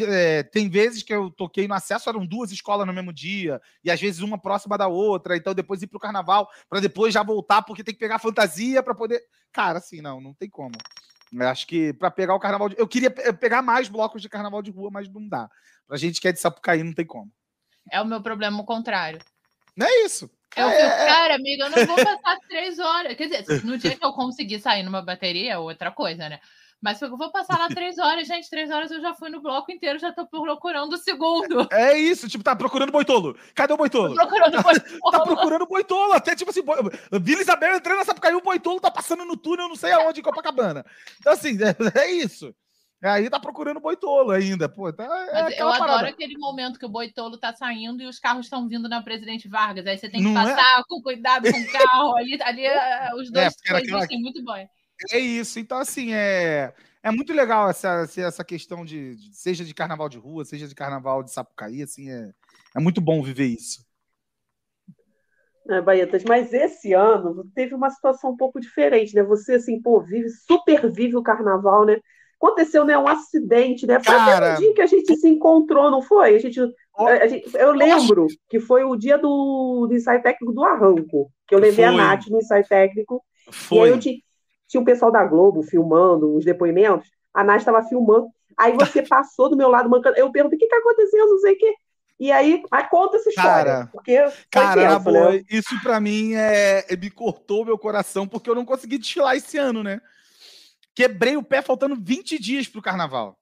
[SPEAKER 4] É, tem vezes que eu toquei no acesso, eram duas escolas no mesmo dia, e às vezes uma próxima da outra, então depois ir pro carnaval, para depois já voltar, porque tem que pegar fantasia para poder. Cara, assim, não, não tem como. Eu acho que para pegar o carnaval de... Eu queria pegar mais blocos de carnaval de rua, mas não dá. Pra gente que é de Sapucaí, não tem como.
[SPEAKER 5] É o meu problema o contrário.
[SPEAKER 4] Não é isso.
[SPEAKER 5] Eu
[SPEAKER 4] é,
[SPEAKER 5] fico, é... cara, amiga, eu não vou passar três horas. Quer dizer, no dia que eu conseguir sair numa bateria, é outra coisa, né? Mas eu vou passar lá três horas, gente. Três horas eu já fui no bloco inteiro, já tô procurando o segundo.
[SPEAKER 4] É isso, tipo, tá procurando boitolo. Cadê o boitolo? Tô procurando boitolo. tá procurando boitolo. Até tipo assim, bo... Vila Isabel entrando nessa caiu o boitolo, tá passando no túnel, não sei aonde, em Copacabana. Então, assim, é, é isso. Aí tá procurando boitolo ainda, pô. Tá,
[SPEAKER 5] é eu adoro parada. aquele momento que o boitolo tá saindo e os carros estão vindo na Presidente Vargas. Aí você tem que não é? passar é? com cuidado com o carro. Ali, ali é, os dois é, coexistem aquela... muito bom.
[SPEAKER 4] É isso. Então, assim, é, é muito legal essa, essa questão de, de, seja de carnaval de rua, seja de carnaval de Sapucaí, assim, é, é muito bom viver isso.
[SPEAKER 3] É, Baetas, mas esse ano teve uma situação um pouco diferente, né? Você, assim, pô, vive, super vive o carnaval, né? Aconteceu, né, um acidente, né? Foi Cara... o dia que a gente se encontrou, não foi? A gente, a gente, eu lembro que foi o dia do, do ensaio técnico do Arranco, que eu levei foi. a Nath no ensaio técnico. Foi. E aí eu te, tinha o pessoal da Globo filmando os depoimentos, a Nath estava filmando, aí você passou do meu lado mancando, eu perguntei, o que está acontecendo, não sei o quê. E aí, aí conta essa história. Cara, porque
[SPEAKER 4] cara boa, né? isso para mim é, me cortou meu coração, porque eu não consegui desfilar esse ano, né? Quebrei o pé faltando 20 dias pro carnaval.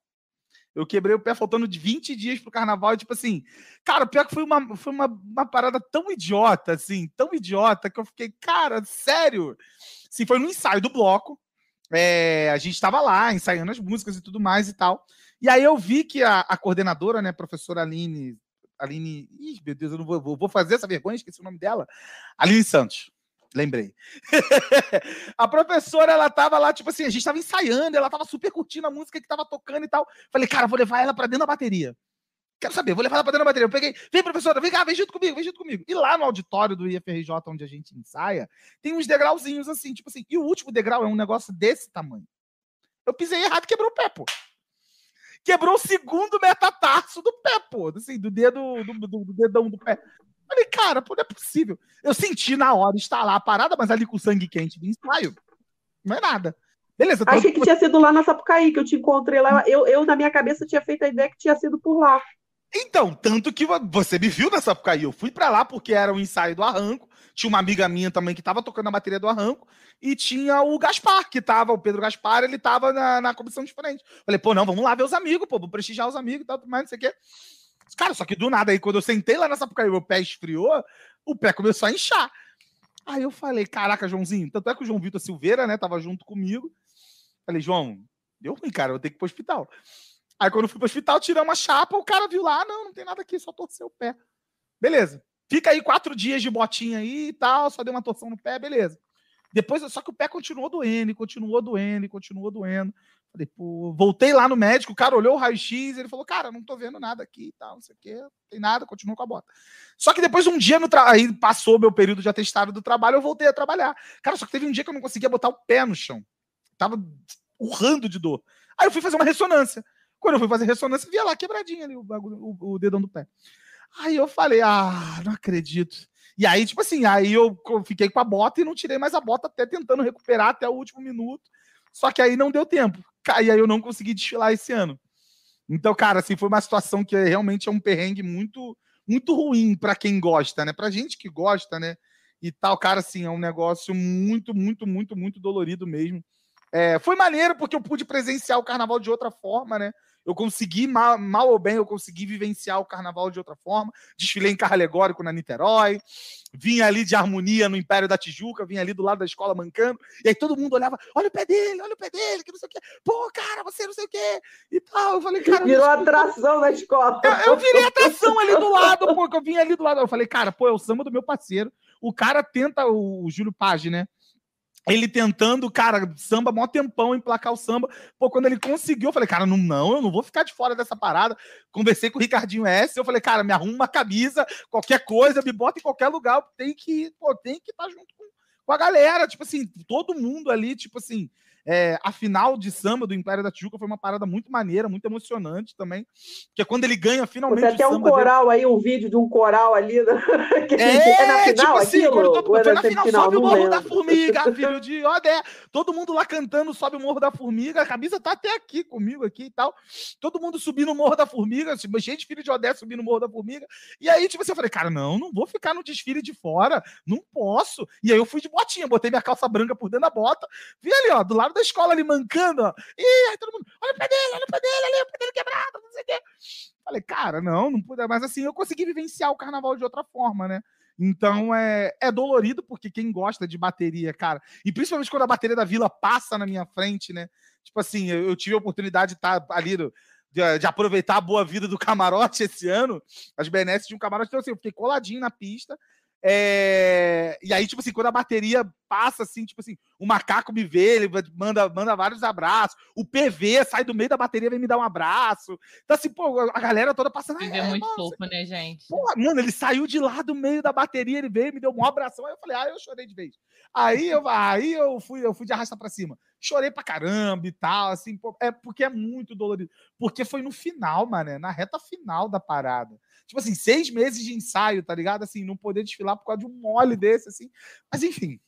[SPEAKER 4] Eu quebrei o pé faltando de 20 dias pro carnaval, e tipo assim, cara, pior que foi uma, foi uma, uma parada tão idiota, assim, tão idiota, que eu fiquei, cara, sério? Sim, foi no ensaio do bloco. É, a gente estava lá ensaiando as músicas e tudo mais e tal. E aí eu vi que a, a coordenadora, né, professora Aline. Aline. Ih, meu Deus, eu não vou, vou fazer essa vergonha, esqueci o nome dela. Aline Santos. Lembrei. a professora, ela tava lá, tipo assim, a gente tava ensaiando, ela tava super curtindo a música que tava tocando e tal. Falei, cara, vou levar ela para dentro da bateria. Quero saber, vou levar ela pra dentro da bateria. Eu peguei, vem, professora, vem cá, vem junto comigo, vem junto comigo. E lá no auditório do IFRJ, onde a gente ensaia, tem uns degrauzinhos assim, tipo assim. E o último degrau é um negócio desse tamanho. Eu pisei errado e quebrou o pé, pô. Quebrou o segundo metatarso do pé, pô. Assim, do dedo, do, do, do dedão do pé. Falei, cara, pô, não é possível. Eu senti na hora lá a parada, mas ali com sangue quente de ensaio, não é nada. Beleza.
[SPEAKER 3] Achei que tinha sido lá na Sapucaí, que eu te encontrei lá. Eu, eu, na minha cabeça, tinha feito a ideia que tinha sido por lá.
[SPEAKER 4] Então, tanto que você me viu na Sapucaí. Eu fui para lá porque era um ensaio do arranco. Tinha uma amiga minha também que estava tocando a bateria do arranco. E tinha o Gaspar, que estava, o Pedro Gaspar, ele estava na, na comissão de frente. Falei, pô, não, vamos lá ver os amigos, pô, vou prestigiar os amigos e tal, mais, não sei o quê. Cara, só que do nada aí, quando eu sentei lá na Sapucaí, meu pé esfriou, o pé começou a inchar. Aí eu falei, caraca, Joãozinho, tanto é que o João Vitor Silveira, né, tava junto comigo. Falei, João, deu ruim, cara, eu vou ter que ir pro hospital. Aí quando fui pro hospital, tiramos uma chapa, o cara viu lá, não, não tem nada aqui, só torceu o pé. Beleza. Fica aí quatro dias de botinha aí e tal, só deu uma torção no pé, beleza. Depois, só que o pé continuou doendo, continuou doendo, continuou doendo. Falei, pô, voltei lá no médico, o cara olhou o raio-x, ele falou, cara, não tô vendo nada aqui e tal, não sei o quê, não tem nada, continuou com a bota. Só que depois um dia, no tra... aí passou meu período de atestado do trabalho, eu voltei a trabalhar. Cara, só que teve um dia que eu não conseguia botar o pé no chão. Tava urrando de dor. Aí eu fui fazer uma ressonância. Quando eu fui fazer ressonância, via lá quebradinha ali o, o, o dedão do pé. Aí eu falei, ah, não acredito. E aí, tipo assim, aí eu fiquei com a bota e não tirei mais a bota, até tentando recuperar até o último minuto. Só que aí não deu tempo. E aí eu não consegui desfilar esse ano. Então, cara, assim, foi uma situação que realmente é um perrengue muito, muito ruim para quem gosta, né? Pra gente que gosta, né? E tal, cara, assim, é um negócio muito, muito, muito, muito dolorido mesmo. É, foi maneiro porque eu pude presenciar o carnaval de outra forma, né? Eu consegui, mal, mal, ou bem, eu consegui vivenciar o carnaval de outra forma. Desfilei em carro alegórico na Niterói, vim ali de harmonia no Império da Tijuca, vim ali do lado da escola mancando, e aí todo mundo olhava: olha o pé dele, olha o pé dele, que não sei o quê. Pô, cara, você não sei o quê. E tal. Eu falei, cara.
[SPEAKER 3] Virou atração na escola.
[SPEAKER 4] Eu, eu virei atração ali do lado, pô, que eu vim ali do lado. Eu falei, cara, pô, é o samba do meu parceiro. O cara tenta, o, o Júlio Page, né? Ele tentando, cara, samba, mó tempão, emplacar o samba. Pô, quando ele conseguiu, eu falei, cara, não, não, eu não vou ficar de fora dessa parada. Conversei com o Ricardinho S, eu falei, cara, me arruma uma camisa, qualquer coisa, me bota em qualquer lugar, tem que, pô, tem que estar tá junto com, com a galera. Tipo assim, todo mundo ali, tipo assim, é, a final de samba do Império da Tijuca foi uma parada muito maneira, muito emocionante também. Que é quando ele ganha finalmente.
[SPEAKER 3] Tem um coral dele. aí, um vídeo de um coral ali. Né? Que é, é na final tipo assim,
[SPEAKER 4] todo, foi na final, final sobe o Morro lembro. da Formiga, filho de Odé. Todo mundo lá cantando, sobe o Morro da Formiga. A camisa tá até aqui comigo aqui e tal. Todo mundo subindo o Morro da Formiga, tipo, gente, filho de Odé subindo o Morro da Formiga. E aí, tipo assim, eu falei, cara, não, não vou ficar no desfile de fora, não posso. E aí eu fui de botinha, botei minha calça branca por dentro da bota, vi ali, ó, do lado da escola ali mancando, ó. E aí todo mundo, olha o pé dele, olha o pé dele, ali, o pé dele quebrado, não sei o quê. Falei, cara, não, não pude. Mas assim, eu consegui vivenciar o carnaval de outra forma, né? Então é, é dolorido, porque quem gosta de bateria, cara, e principalmente quando a bateria da vila passa na minha frente, né? Tipo assim, eu, eu tive a oportunidade de estar ali de, de, aproveitar a boa vida do camarote esse ano, as benesses de um camarote. Então, assim, eu fiquei coladinho na pista é... E aí, tipo assim, quando a bateria passa, assim, tipo assim, o macaco me vê, ele manda, manda vários abraços. O PV sai do meio da bateria vem me dar um abraço. Então, assim, pô, a galera toda passando.
[SPEAKER 5] PV é muito fofo, né, gente?
[SPEAKER 4] Pô, mano, ele saiu de lá do meio da bateria, ele veio, me deu um abração. Aí eu falei, ah, eu chorei de vez. Aí eu, aí eu fui, eu fui de arrasta pra cima. Chorei pra caramba e tal, assim, pô, é porque é muito dolorido. Porque foi no final, mano, na reta final da parada tipo assim, seis meses de ensaio, tá ligado? Assim, não poder desfilar por causa de um mole desse, assim. Mas enfim,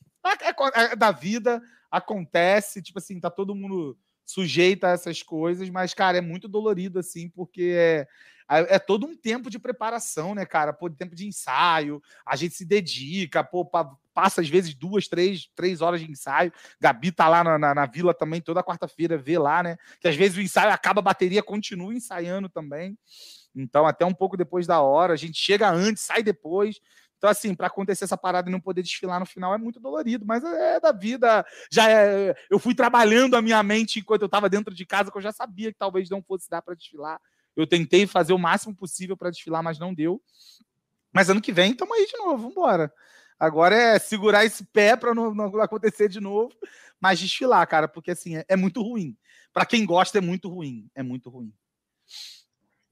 [SPEAKER 4] é, da vida, acontece, tipo assim, tá todo mundo sujeito a essas coisas, mas, cara, é muito dolorido, assim, porque é, é, é todo um tempo de preparação, né, cara? Pô, tempo de ensaio, a gente se dedica, pô, passa às vezes duas, três, três horas de ensaio. Gabi tá lá na, na, na vila também toda quarta-feira, vê lá, né? Que às vezes o ensaio acaba, a bateria continua ensaiando também. Então, até um pouco depois da hora, a gente chega antes, sai depois. Então, assim, para acontecer essa parada e não poder desfilar no final é muito dolorido, mas é da vida. Já é, eu fui trabalhando a minha mente enquanto eu estava dentro de casa, que eu já sabia que talvez não fosse dar para desfilar. Eu tentei fazer o máximo possível para desfilar, mas não deu. Mas ano que vem, estamos aí de novo, vamos embora. Agora é segurar esse pé para não, não, acontecer de novo, mas desfilar, cara, porque assim é, é muito ruim. Para quem gosta, é muito ruim. É muito ruim.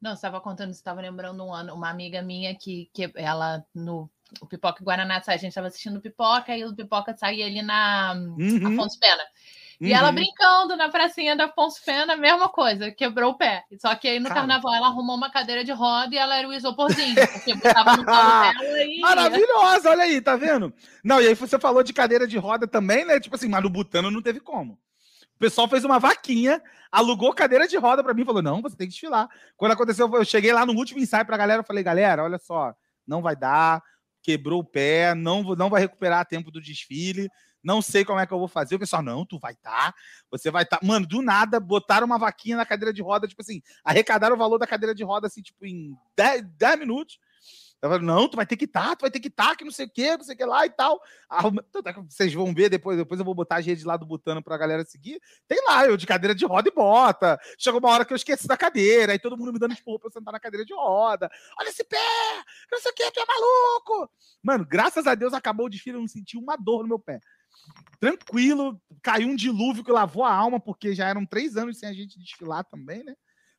[SPEAKER 5] Não, você estava contando, estava lembrando um ano, uma amiga minha que, que ela no o Pipoca Guaraná, a gente estava assistindo Pipoca e o Pipoca saía ali na uhum. Afonso Pena. E ela uhum. brincando na pracinha da Afonso Pena, mesma coisa, quebrou o pé. Só que aí no Cara. carnaval ela arrumou uma cadeira de roda e ela era o isoporzinho, porque botava no colo dela e.
[SPEAKER 4] Maravilhosa, olha aí, tá vendo? Não, e aí você falou de cadeira de roda também, né? Tipo assim, mas no Butano não teve como. O pessoal fez uma vaquinha, alugou cadeira de roda para mim, falou: não, você tem que desfilar. Quando aconteceu, eu cheguei lá no último ensaio pra galera, falei, galera, olha só, não vai dar, quebrou o pé, não, não vai recuperar a tempo do desfile não sei como é que eu vou fazer. O pessoal, não, tu vai estar, tá, você vai estar. Tá. Mano, do nada, botaram uma vaquinha na cadeira de roda, tipo assim, arrecadaram o valor da cadeira de roda, assim, tipo, em 10, 10 minutos. Eu falei, não, tu vai ter que estar, tá, tu vai ter que estar, que não sei o que, não sei o que lá e tal. Vocês vão ver depois, depois eu vou botar as redes lá do Butano pra galera seguir. Tem lá, eu de cadeira de roda e bota. Chegou uma hora que eu esqueci da cadeira, aí todo mundo me dando esporro pra eu sentar na cadeira de roda. Olha esse pé, não sei o que, tu é maluco. Mano, graças a Deus acabou o desfile, eu não senti uma dor no meu pé tranquilo, caiu um dilúvio que lavou a alma, porque já eram três anos sem a gente desfilar também, né?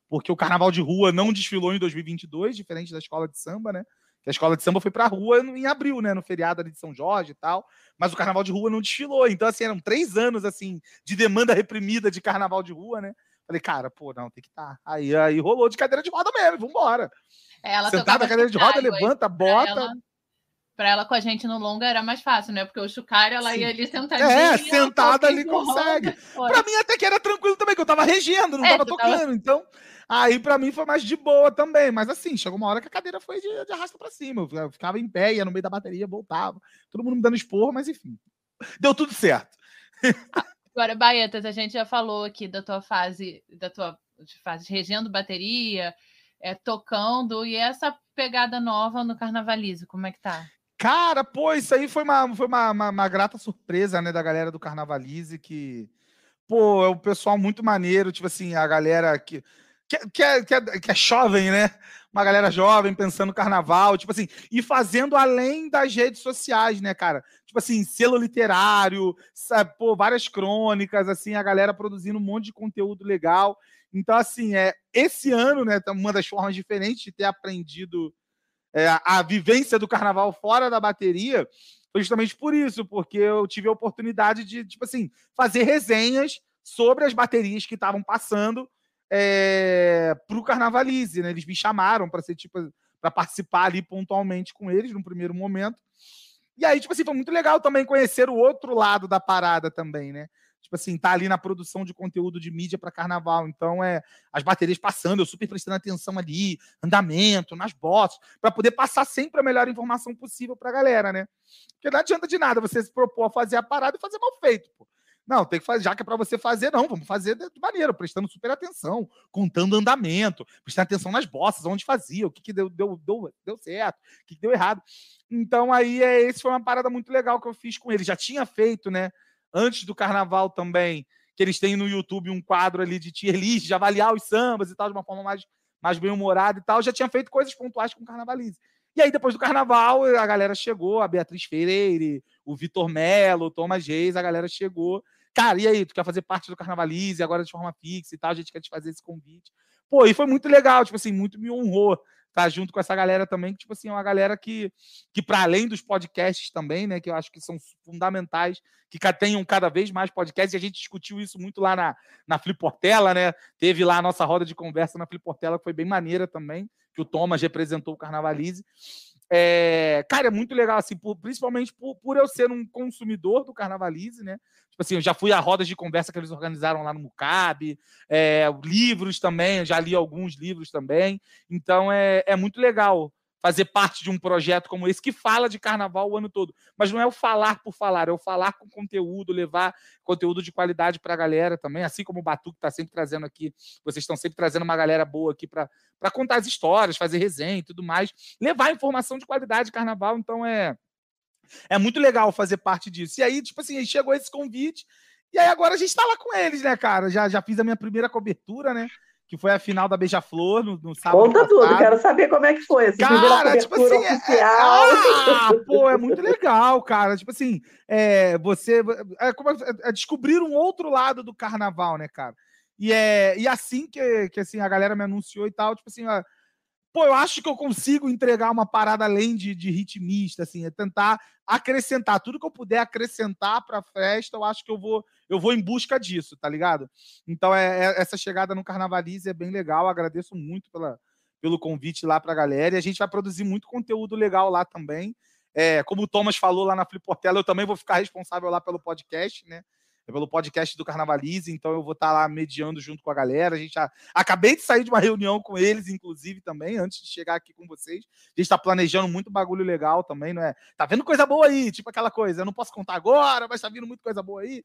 [SPEAKER 4] Porque o carnaval de rua não desfilou em 2022, diferente da escola de samba, né? A escola de samba foi pra rua em abril, né? No feriado ali de São Jorge e tal. Mas o carnaval de rua não desfilou. Então, assim, eram três anos, assim, de demanda reprimida de carnaval de rua, né? Falei, cara, pô, não, tem que estar. Tá. Aí, aí rolou de cadeira de roda mesmo, vambora.
[SPEAKER 5] É, ela
[SPEAKER 4] Sentada na cadeira de roda, levanta, bota. Ela
[SPEAKER 5] para ela com a gente no longa era mais fácil, né? Porque o Chucari, ela Sim. ia ali sentadinha. É,
[SPEAKER 4] sentada ali consegue. Para mim até que era tranquilo também, que eu tava regendo, não é, tava tocando. Tava... Então, aí para mim foi mais de boa também. Mas assim, chegou uma hora que a cadeira foi de, de arrasta para cima. Eu ficava em pé, ia no meio da bateria, voltava. Todo mundo me dando esporro, mas enfim. Deu tudo certo.
[SPEAKER 5] Agora, Baetas, a gente já falou aqui da tua fase, da tua fase regendo bateria, é, tocando, e essa pegada nova no Carnavalize, como é que tá?
[SPEAKER 4] Cara, pô, isso aí foi uma, foi uma, uma, uma, grata surpresa, né, da galera do Carnavalize, que, pô, é um pessoal muito maneiro, tipo assim, a galera que, que, que, é, que, é, que é jovem, né? Uma galera jovem pensando no carnaval, tipo assim, e fazendo além das redes sociais, né, cara? Tipo assim, selo literário, sabe, pô, várias crônicas, assim, a galera produzindo um monte de conteúdo legal. Então, assim, é, esse ano, né, tá uma das formas diferentes de ter aprendido é, a vivência do carnaval fora da bateria foi justamente por isso, porque eu tive a oportunidade de, tipo assim, fazer resenhas sobre as baterias que estavam passando é, para o Carnavalize, né? Eles me chamaram para ser tipo para participar ali pontualmente com eles no primeiro momento. E aí, tipo assim, foi muito legal também conhecer o outro lado da parada também, né? Tipo assim, tá ali na produção de conteúdo de mídia para carnaval. Então, é as baterias passando, eu super prestando atenção ali, andamento, nas botas, para poder passar sempre a melhor informação possível para a galera, né? Porque não adianta de nada você se propor a fazer a parada e fazer mal feito, pô. Não, tem que fazer, já que é para você fazer, não, vamos fazer de maneira, prestando super atenção, contando andamento, prestando atenção nas bossas, onde fazia, o que, que deu, deu, deu, deu certo, o que, que deu errado. Então, aí, é, esse foi uma parada muito legal que eu fiz com ele. Já tinha feito, né? Antes do carnaval também, que eles têm no YouTube um quadro ali de tier list, de avaliar os sambas e tal, de uma forma mais, mais bem-humorada e tal. Já tinha feito coisas pontuais com o Carnavalize. E aí, depois do carnaval, a galera chegou, a Beatriz Freire, o Vitor Melo, o Thomas Reis, a galera chegou. Cara, e aí, tu quer fazer parte do Carnavalize agora de forma fixa e tal? A gente quer te fazer esse convite. Pô, e foi muito legal, tipo assim, muito me honrou tá junto com essa galera também, que, tipo assim, é uma galera que, que para além dos podcasts também, né, que eu acho que são fundamentais, que tenham cada vez mais podcasts, e a gente discutiu isso muito lá na, na Fliportela, né, teve lá a nossa roda de conversa na Fliportela, que foi bem maneira também, que o Thomas representou o Carnavalize, é, cara, é muito legal, assim, por, principalmente por, por eu ser um consumidor do Carnavalize, né? Tipo assim, eu já fui a rodas de conversa que eles organizaram lá no Mucab, é, livros também, já li alguns livros também. Então é, é muito legal fazer parte de um projeto como esse que fala de carnaval o ano todo. Mas não é o falar por falar, é o falar com conteúdo, levar conteúdo de qualidade para a galera também, assim como o Batuque está sempre trazendo aqui, vocês estão sempre trazendo uma galera boa aqui para contar as histórias, fazer resenha e tudo mais, levar informação de qualidade de carnaval, então é é muito legal fazer parte disso. E aí, tipo assim, chegou esse convite, e aí agora a gente está lá com eles, né, cara? Já, já fiz a minha primeira cobertura, né? Que foi a final da Beija-Flor no, no sábado.
[SPEAKER 3] Conta passado. tudo, quero saber como é que foi. Essa cara, tipo assim, é, oficial.
[SPEAKER 4] É, ah, pô, é muito legal, cara. Tipo assim, é, você é, como, é, é descobrir um outro lado do carnaval, né, cara? E, é, e assim que, que assim, a galera me anunciou e tal, tipo assim, ó, pô, eu acho que eu consigo entregar uma parada além de, de ritmista, assim, é tentar acrescentar tudo que eu puder acrescentar para a festa, eu acho que eu vou eu vou em busca disso, tá ligado? Então é, é essa chegada no Carnavalize é bem legal, agradeço muito pela, pelo convite lá para a galera e a gente vai produzir muito conteúdo legal lá também. É, como o Thomas falou lá na Fliportela, eu também vou ficar responsável lá pelo podcast, né? É pelo podcast do Carnavalize, então eu vou estar tá lá mediando junto com a galera. A gente já acabei de sair de uma reunião com eles, inclusive, também, antes de chegar aqui com vocês. A gente está planejando muito bagulho legal também, não é? Tá vendo coisa boa aí, tipo aquela coisa. Eu não posso contar agora, mas tá vindo muita coisa boa aí.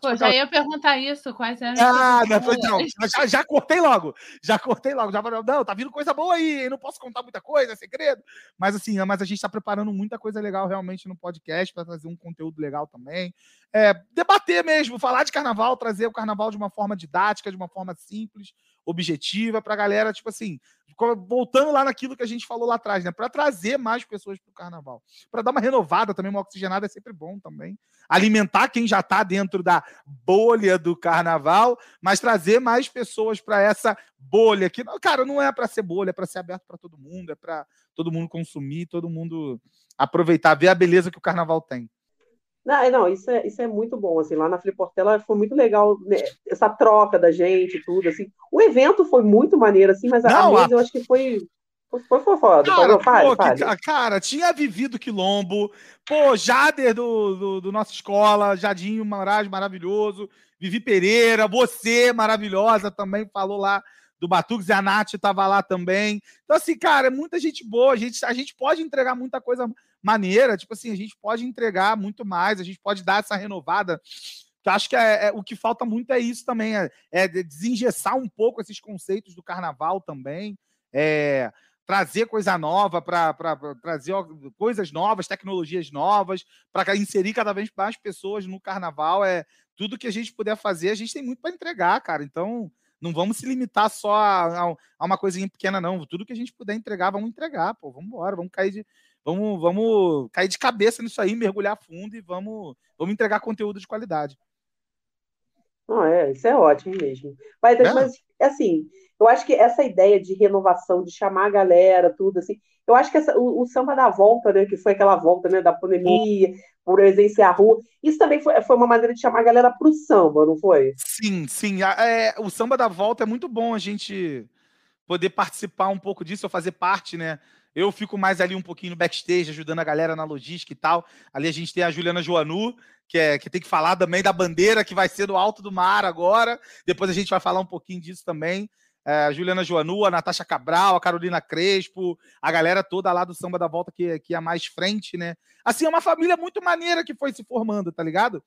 [SPEAKER 5] Pô, tipo, já aquela... ia perguntar isso, quais eram.
[SPEAKER 4] Ah, não, não, já, já cortei logo. Já cortei logo. Já falei, não, tá vindo coisa boa aí, eu não posso contar muita coisa, é segredo. Mas assim, mas a gente está preparando muita coisa legal realmente no podcast para trazer um conteúdo legal também é, debater mesmo, falar de carnaval, trazer o carnaval de uma forma didática, de uma forma simples, objetiva, para a galera, tipo assim, voltando lá naquilo que a gente falou lá atrás, né? Para trazer mais pessoas para o carnaval. Para dar uma renovada também, uma oxigenada é sempre bom também. Alimentar quem já está dentro da bolha do carnaval, mas trazer mais pessoas para essa bolha que, cara, não é para ser bolha, é para ser aberto para todo mundo, é para todo mundo consumir, todo mundo aproveitar, ver a beleza que o carnaval tem.
[SPEAKER 3] Não, é, não, isso é, isso é muito bom, assim, lá na Fliportela foi muito legal, né, essa troca da gente, tudo, assim. O evento foi muito maneiro, assim, mas a, não, a mesa a... eu acho que foi, foi, foi foda. Cara,
[SPEAKER 4] pô, que, cara, tinha vivido quilombo, pô, Jader do, do, do nossa escola, Jadinho Moraes, maravilhoso, Vivi Pereira, você, maravilhosa, também falou lá do Batuques e a Nath estava lá também. Então, assim, cara, é muita gente boa, a gente, a gente pode entregar muita coisa maneira, tipo assim, a gente pode entregar muito mais, a gente pode dar essa renovada. Eu acho que é, é, o que falta muito é isso também, é, é desengessar um pouco esses conceitos do carnaval também, é, trazer coisa nova para trazer coisas novas, tecnologias novas, para inserir cada vez mais pessoas no carnaval. É tudo que a gente puder fazer, a gente tem muito para entregar, cara. Então, não vamos se limitar só a, a, uma coisinha pequena, não. Tudo que a gente puder entregar, vamos entregar, pô. Vamos embora, vamos cair de, Vamos, vamos cair de cabeça nisso aí, mergulhar fundo e vamos, vamos entregar conteúdo de qualidade.
[SPEAKER 3] Não, é, isso é ótimo mesmo. Mas, é. mas, assim, eu acho que essa ideia de renovação, de chamar a galera, tudo assim, eu acho que essa, o, o samba da volta, né, que foi aquela volta né, da pandemia, por exemplo, a rua, isso também foi, foi uma maneira de chamar a galera para o samba, não foi?
[SPEAKER 4] Sim, sim. É, o samba da volta é muito bom a gente poder participar um pouco disso, ou fazer parte, né? Eu fico mais ali um pouquinho no backstage, ajudando a galera na logística e tal. Ali a gente tem a Juliana Joanu, que, é, que tem que falar também da bandeira que vai ser no alto do mar agora. Depois a gente vai falar um pouquinho disso também. É, a Juliana Joanu, a Natasha Cabral, a Carolina Crespo, a galera toda lá do Samba da Volta que, que é mais frente, né? Assim, é uma família muito maneira que foi se formando, tá ligado?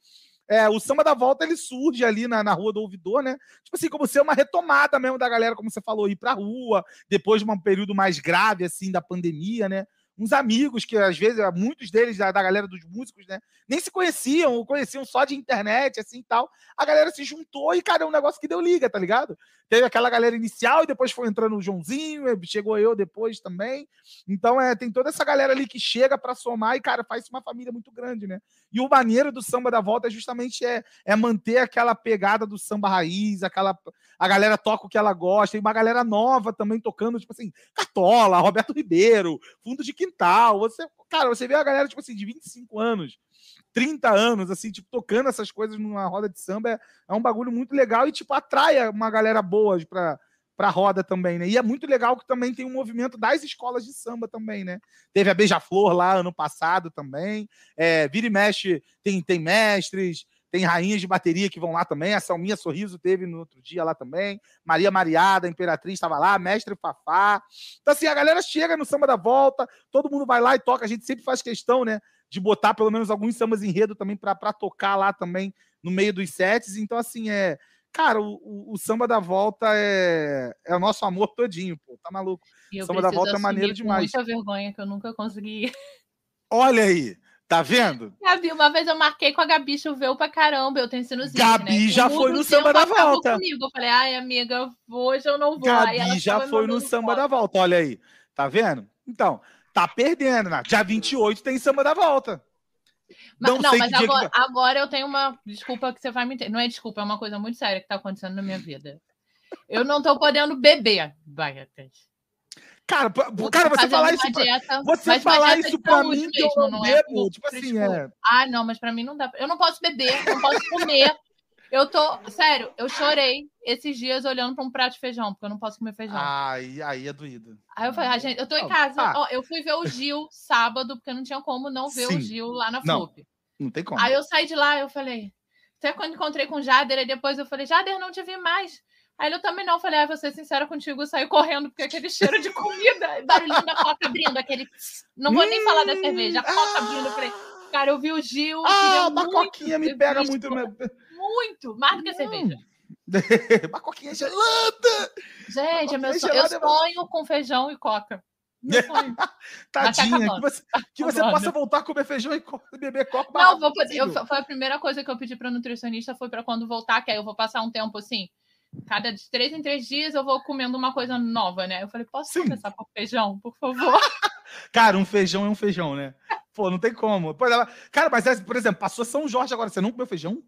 [SPEAKER 4] É, o samba da volta ele surge ali na, na rua do ouvidor, né? Tipo assim, como ser uma retomada mesmo da galera, como você falou, ir pra rua, depois de um período mais grave, assim, da pandemia, né? uns amigos que às vezes, muitos deles da, da, galera dos músicos, né, nem se conheciam, ou conheciam só de internet, assim e tal. A galera se juntou e, cara, é um negócio que deu liga, tá ligado? Teve aquela galera inicial e depois foi entrando o Joãozinho, chegou eu depois também. Então, é, tem toda essa galera ali que chega para somar e, cara, faz uma família muito grande, né? E o maneiro do samba da volta é justamente é, é manter aquela pegada do samba raiz, aquela a galera toca o que ela gosta, e uma galera nova também tocando, tipo assim, Cartola, Roberto Ribeiro, Fundo de quintal. Você, cara, você vê a galera, tipo assim, de 25 anos, 30 anos, assim, tipo, tocando essas coisas numa roda de samba. É, é um bagulho muito legal e, tipo, atrai uma galera boa pra, pra roda também, né? E é muito legal que também tem um movimento das escolas de samba também, né? Teve a Beija-Flor lá ano passado também. É, vira e mexe, tem, tem mestres, tem rainhas de bateria que vão lá também. A Salminha Sorriso teve no outro dia lá também. Maria Mariada, Imperatriz, estava lá. Mestre Fafá. Então, assim, a galera chega no samba da volta, todo mundo vai lá e toca. A gente sempre faz questão, né? De botar pelo menos alguns sambas enredo também para tocar lá também no meio dos sets. Então, assim, é. Cara, o, o, o samba da volta é, é o nosso amor todinho, pô. Tá maluco? O samba da volta é maneiro demais.
[SPEAKER 5] Muita vergonha que eu nunca consegui.
[SPEAKER 4] Olha aí. Tá vendo?
[SPEAKER 5] Gabi, uma vez eu marquei com a Gabi, choveu pra caramba, eu tenho sinusite,
[SPEAKER 4] Gabi
[SPEAKER 5] né?
[SPEAKER 4] já foi no samba da volta.
[SPEAKER 5] Comigo. Eu falei, ai, amiga, hoje eu não vou.
[SPEAKER 4] Gabi já foi no samba da volta, olha aí. Tá vendo? Então, tá perdendo, né? Dia 28 tem samba da volta.
[SPEAKER 5] Não, não mas agora, que... agora eu tenho uma desculpa que você vai me entender. Não é desculpa, é uma coisa muito séria que tá acontecendo na minha vida. Eu não tô podendo beber, Baiatas.
[SPEAKER 4] Cara, cara você falar isso. Dieta, pra, você falar isso pra mim que eu não, não é bebo, é, tipo assim, é.
[SPEAKER 5] Ah, não, mas pra mim não dá. Eu não posso beber, não posso comer. Eu tô. Sério, eu chorei esses dias olhando pra um prato de feijão, porque eu não posso comer feijão.
[SPEAKER 4] Ai, aí é doído.
[SPEAKER 5] Aí eu falei, ah, gente, eu tô em casa. Tá. Ó, eu fui ver o Gil sábado, porque não tinha como não ver Sim. o Gil lá na.
[SPEAKER 4] Não, não tem como.
[SPEAKER 5] Aí eu saí de lá, eu falei. Até quando encontrei com o Jader, aí depois eu falei, Jader, não te vi mais. Aí ele também não. Falei, ah, vou ser sincera contigo, eu saí correndo, porque aquele cheiro de comida, barulhinho da coca abrindo, aquele. Não vou nem falar da cerveja, a coca abrindo. Eu falei, cara, eu vi o Gil.
[SPEAKER 4] Ah, uma coquinha me pega muito.
[SPEAKER 5] Muito, mais do que a cerveja.
[SPEAKER 4] uma coquinha gelada!
[SPEAKER 5] Gente, é meu sonho. Eu sonho com feijão e coca.
[SPEAKER 4] Tadinha, que você, que você possa voltar a comer feijão e beber coca.
[SPEAKER 5] Não, vou poder, eu, foi a primeira coisa que eu pedi para nutricionista foi para quando voltar, que aí eu vou passar um tempo assim cada de três em três dias eu vou comendo uma coisa nova, né? Eu falei, posso Sim. começar por feijão, por favor?
[SPEAKER 4] Cara, um feijão é um feijão, né? Pô, não tem como. Cara, mas, é, por exemplo, passou São Jorge agora, você não comeu feijão?